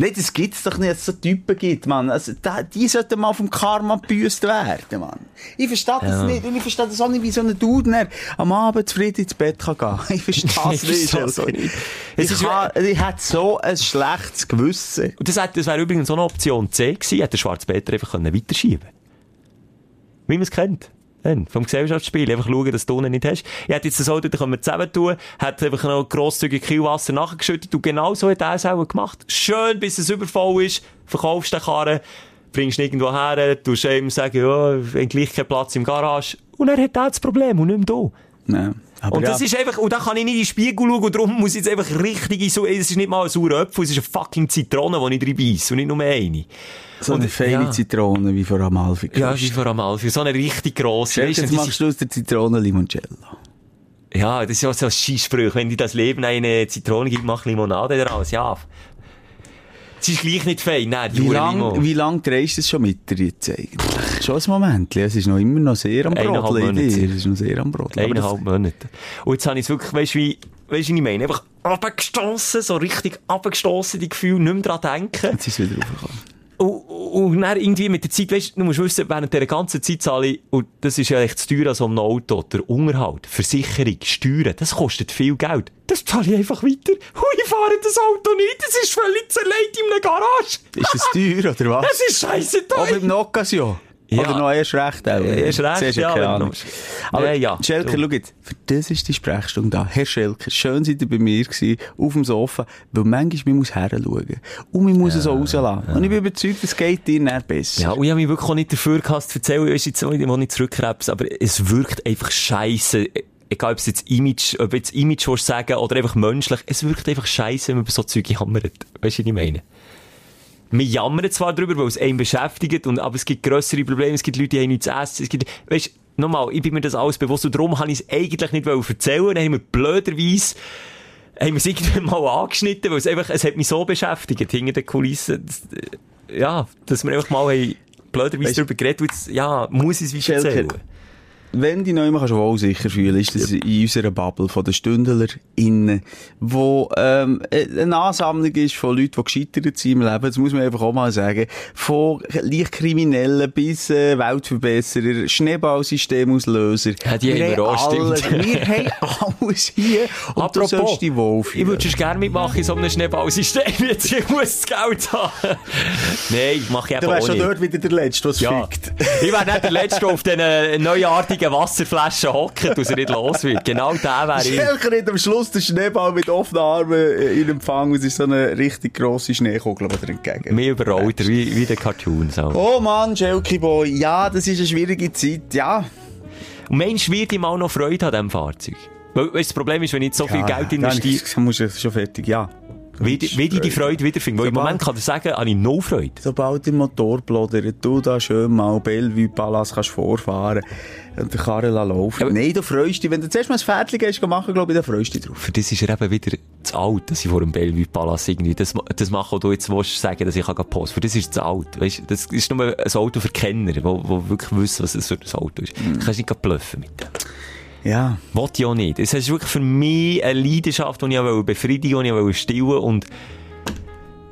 Nein, das gibt's doch nicht, dass es so Typen gibt, Mann. Also, da, die sollten mal vom Karma gebüßt werden, Mann. Ich verstehe das nicht. Und ich verstehe das auch nicht, wie so ein Dude am Abend zufrieden ins Bett kann gehen. Ich verstehe Ich das nicht. Schelke. nicht. Ich, ist kann, ich hätte so ein schlechtes Gewissen. Und das, das wäre übrigens auch eine Option C gewesen, hätte der Schwarzpeter einfach können weiterschieben Wie man es kennt. Vom Gesellschaftsspiel. Einfach schauen, dass du unten nicht hast. Ich hätte jetzt das Auto, dann können wir zusammen tun, hat einfach noch grosszügig Kielwasser nachgeschüttet und genau so hat er es auch gemacht. Schön, bis es übervoll ist, verkaufst den Karren, bringst ihn irgendwo her, tust ihm sagen, ja, gleich kein Platz im Garage. Und er hat auch das Problem und nicht mehr da. Ja. Aber Und ja. das ist einfach, und da kann ich nicht in den Spiegel schauen, und darum muss ich jetzt einfach richtig in so, es ist nicht mal ein saurer Apfel, es ist eine fucking Zitrone, die ich drin beiss, und nicht nur eine. So eine und- feine ja. Zitrone wie vor Amalfi. Ja, wie vor Amalfi, so eine richtig grosse. Du, jetzt machst du aus der Zitrone Limoncello. Ja, das ist ja so ein Scheissspruch, wenn dir das Leben eine Zitrone gibt, mach Limonade daraus, ja. Es ist gleich nicht fein, nein, Wie Hure lang, Limo. wie lang drehst du es schon mit dir jetzt eigentlich? Schon ein Moment. Es ist noch immer noch sehr am Brodeln in dir. Es ist noch sehr am Brodeln. Eineinhalb Monate. Und jetzt habe ich es wirklich, weißt du, wie, weißt du, wie ich meine? Einfach abgestossen, so richtig abgestossen, die Gefühle, nicht mehr dran denken. Jetzt ist es wieder raufgekommen. Und, dann irgendwie mit der Zeit, weißt du, du musst wissen, während dieser ganzen Zeit zahle ich, und das ist ja echt zu teuer an so einem Auto, der Unterhalt, Versicherung, Steuern, das kostet viel Geld. Das zahle ich einfach weiter. Hui, ich fahre das Auto nicht, das ist völlig zerlegt in einer Garage. Ist das teuer, oder was? Das ist scheisse Auch teuer. beim Occasion? Ja. Oder noch erst recht auch? Erst recht, Siehst ja, wenn noch- Aber Ja, ja. Schelker, Du. schau jetzt, für das ist die Sprechstunde da. Herr Schelker, schön seid ihr bei mir gewesen, auf dem Sofa, weil manchmal man muss heranschauen. Und man muss es auch rauslassen. Und ich bin überzeugt, es geht dir nicht besser. Ja, und ich habe mich wirklich auch nicht dafür gehasst zu erzählen, ich jetzt nicht, wo ich zurückkrebs, aber es wirkt einfach scheisse. Egal, ob es jetzt Image, ob jetzt Image sagen oder einfach menschlich, es wirkt einfach scheisse, wenn man über so Zeug jammert. Weißt du, was ich meine? Wir jammern zwar drüber, weil es einen beschäftigt, und, aber es gibt grössere Probleme, es gibt Leute, die haben nichts zu essen, es gibt, weißt du, nochmal, ich bin mir das alles bewusst und darum habe ich es eigentlich nicht wollen erzählen, dann haben wir blöderweise, haben wir es irgendwann mal angeschnitten, weil es einfach, es hat mich so beschäftigt, hinter den Kulissen, das, äh, ja, dass wir einfach mal haben, blöderweise Weißt- darüber geredet, und jetzt, ja, muss ich es wie erzählen. Wenn die neu kannst du wohl sicher fühlen, ist das in unserer Bubble von den StündlerInnen, wo ähm, eine Ansammlung ist von Leuten, die gescheitert sind im Leben, das muss man einfach auch mal sagen, von leicht Kriminellen bis äh, Weltverbesserer, Schneeballsystemauslöser. Ja, die haben wir auch, stimmt. Wir haben alles hier und du sollst dich ich wohlfühlen. würde sonst gerne mitmachen in so einem Schneeballsystem, jetzt ich muss das Geld haben. Nein, mache ich Du einfach wärst auch schon nicht. dort wieder der Letzte, was Ja. fickt. Ich wäre nicht der Letzte, der auf diesen neuartigen leeren Wasserflasche hocken und er nicht los wird. Genau der wäre ich. Schelker hat am Schluss den Schneeball mit offenen Armen in Empfang und es ist so eine richtig grosse Schneekugel, die entgegen. Mir überrollt er, wie, wie der Cartoon. So. Oh Mann, Schelke Boy, ja, das ist eine schwierige Zeit, ja. Und Mensch, wird ihm auch noch Freude an diesem Fahrzeug? Weil, weißt, das Problem ist, wenn ich so viel Geld investiere, Dann musst du schon fertig, ja. Wie, wie ich die Freude wiederfinde. Weil im Moment kann ich sagen, habe ich no Freude. Sobald der Motor blodert, du da schön mal Bellevue Palace kannst vorfahren und den Karren laufen. Aber- Nein, du freust dich. Wenn du zuerst mal das Pferdchen gehst machen, glaube ich, dann freust du dich drauf. Für das ist er eben wieder zu alt, dass ich vor dem Bellevue Palace irgendwie das, das mache, was du jetzt willst, sagen, dass ich posten Für das ist zu alt. Weißt, das ist nur ein Auto für Kenner, wo wirklich wissen, was es für ein Auto ist. Du kannst nicht bluffen mit dem. Ja. Wollte ich auch nicht. Es ist wirklich für mich eine Leidenschaft, die ich auch befriedigen wollte, die ich stillen. Und,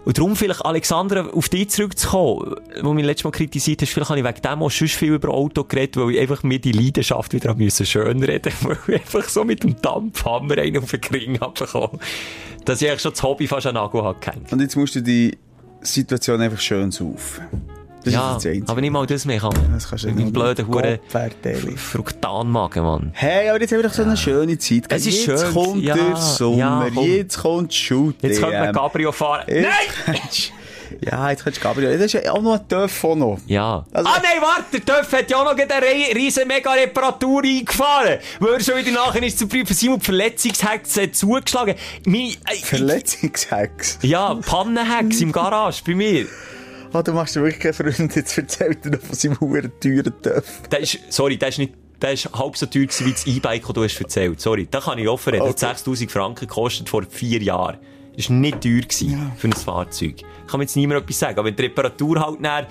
und darum vielleicht, Alexandra, auf dich zurückzukommen, wo mich letztes Mal kritisiert hast, vielleicht habe ich wegen dem auch schon viel über Auto geredet, weil ich einfach mir die Leidenschaft wieder müssen schön reden, weil ich einfach so mit dem Dampfhammer einen auf den Kring habe bekommen. Dass ich eigentlich schon das Hobby fast an Nagel habe gehängt. Und jetzt musst du die Situation einfach schön saufen. Das Ja, ist das aber nicht mal das mehr kann. Das kannst du Mit meinem blöden Huren. Fruktanmagen, Mann. Hey, aber jetzt haben wir doch so eine schöne Zeit. Es ist jetzt schön. kommt Ja, der Sommer, ja, jetzt kommt die Shoot. Jetzt könnte man Cabrio fahren. Nein! Nein! ja, jetzt kannst du Gabriel. Das ist ja auch noch ein Töff auch noch. Ja. Also- ah nein, warte, der Töff hat ja auch noch eine rie- riesen mega Reparatur eingefahren. Weil er schon wieder nachher ist zu prüfen, Simon, die Verletzungshex zugeschlagen. Meine, äh, Verletzungshex. ja, Pannenhex im Garage bei mir. Ah, du machst dir wirklich keine Freunde. Jetzt erzählt er noch von seinem huren teuren Töff. Der ist, sorry, der ist nicht, der ist halb so teuer gewesen wie das E-Bike, das du hast erzählt. Sorry, da kann ich offen reden. Okay. Das hat 6000 Franken gekostet vor vier Jahren. Das war nicht teuer gewesen für ein Fahrzeug. Kann mir jetzt niemand etwas sagen. Aber wenn die Reparatur halt nachher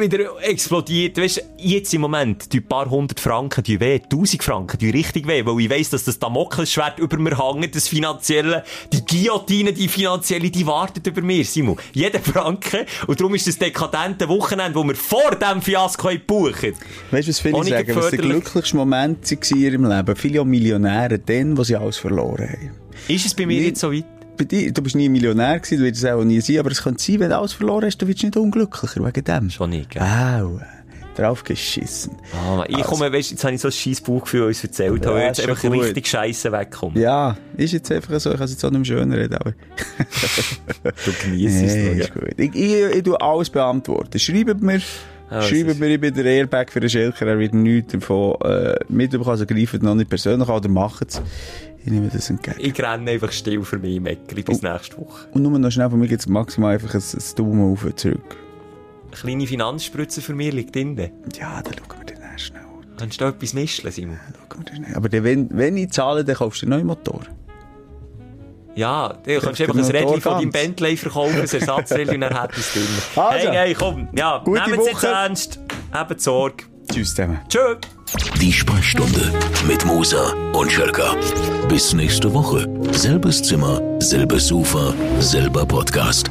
wieder explodiert, weißt jetzt im Moment, die paar hundert Franken, die weh, tausend Franken, die richtig weh, weil ich weiss, dass das Damoklesschwert über mir hängt, das finanzielle, die Guillotine, die finanzielle, die wartet über mir, Simon. Jeder Franken. Und darum ist das dekadente Wochenende, wo wir vor dem Fiasko gebucht. Weißt du, was viele nicht sagen? Was der glücklichste Moment war in ihrem Leben? Viele Millionäre, dann, wo sie alles verloren haben. Ist es bei mir Nee. jetzt so weit? Bei dir, du bist nie Millionär gewesen, du wirst es auch nie sein, aber es könnte sein, wenn du alles verloren hast, du wirst nicht unglücklicher wegen dem. Schon nicht, gell? Au, drauf geschissen. Ah, ich komme, weißt, jetzt habe ich so ein scheiß Bauchgefühl uns erzählt, Ja, aber jetzt einfach gut. richtig scheisse wegkommen. Ja, ist jetzt einfach so, ich kann es jetzt auch nicht schöner reden, aber... Du genießt es Nee, noch, ist gut. Ich, ich, ich tue alles beantworten. Schreibt mir, Ah, schreibt es mir, ich bin der Airbag für den Schelker, er wird nichts davon äh, mitbekommen, also greift noch nicht persönlich an oder macht es. Ich nehme das entgegen. Ich renne einfach still für mich im Eckli bis nächste Woche. Und nur noch schnell, von mir gibt es maximal einfach ein, ein Daumen auf und zurück. Eine kleine Finanzspritze für mich liegt drin. Ja, dann schauen wir dann schnell. Kannst du da etwas mischen, Simon? Schauen wir dann schnell. Aber dann, wenn, wenn ich zahle, dann kaufst du einen neuen Motor. Ja, du kannst einfach ein Rädchen von deinem. Bentley verkaufen, ein Ersatzrädchen, und dann hättest du es drin. Also. Hey, hey, komm. Ja, nehmt es jetzt ernst. Habt Sorge. Tschüss zusammen. Tschö. Die Sprechstunde mit Musa und Schelka. Bis nächste Woche. Selbes Zimmer, selbes Sofa, selber Podcast.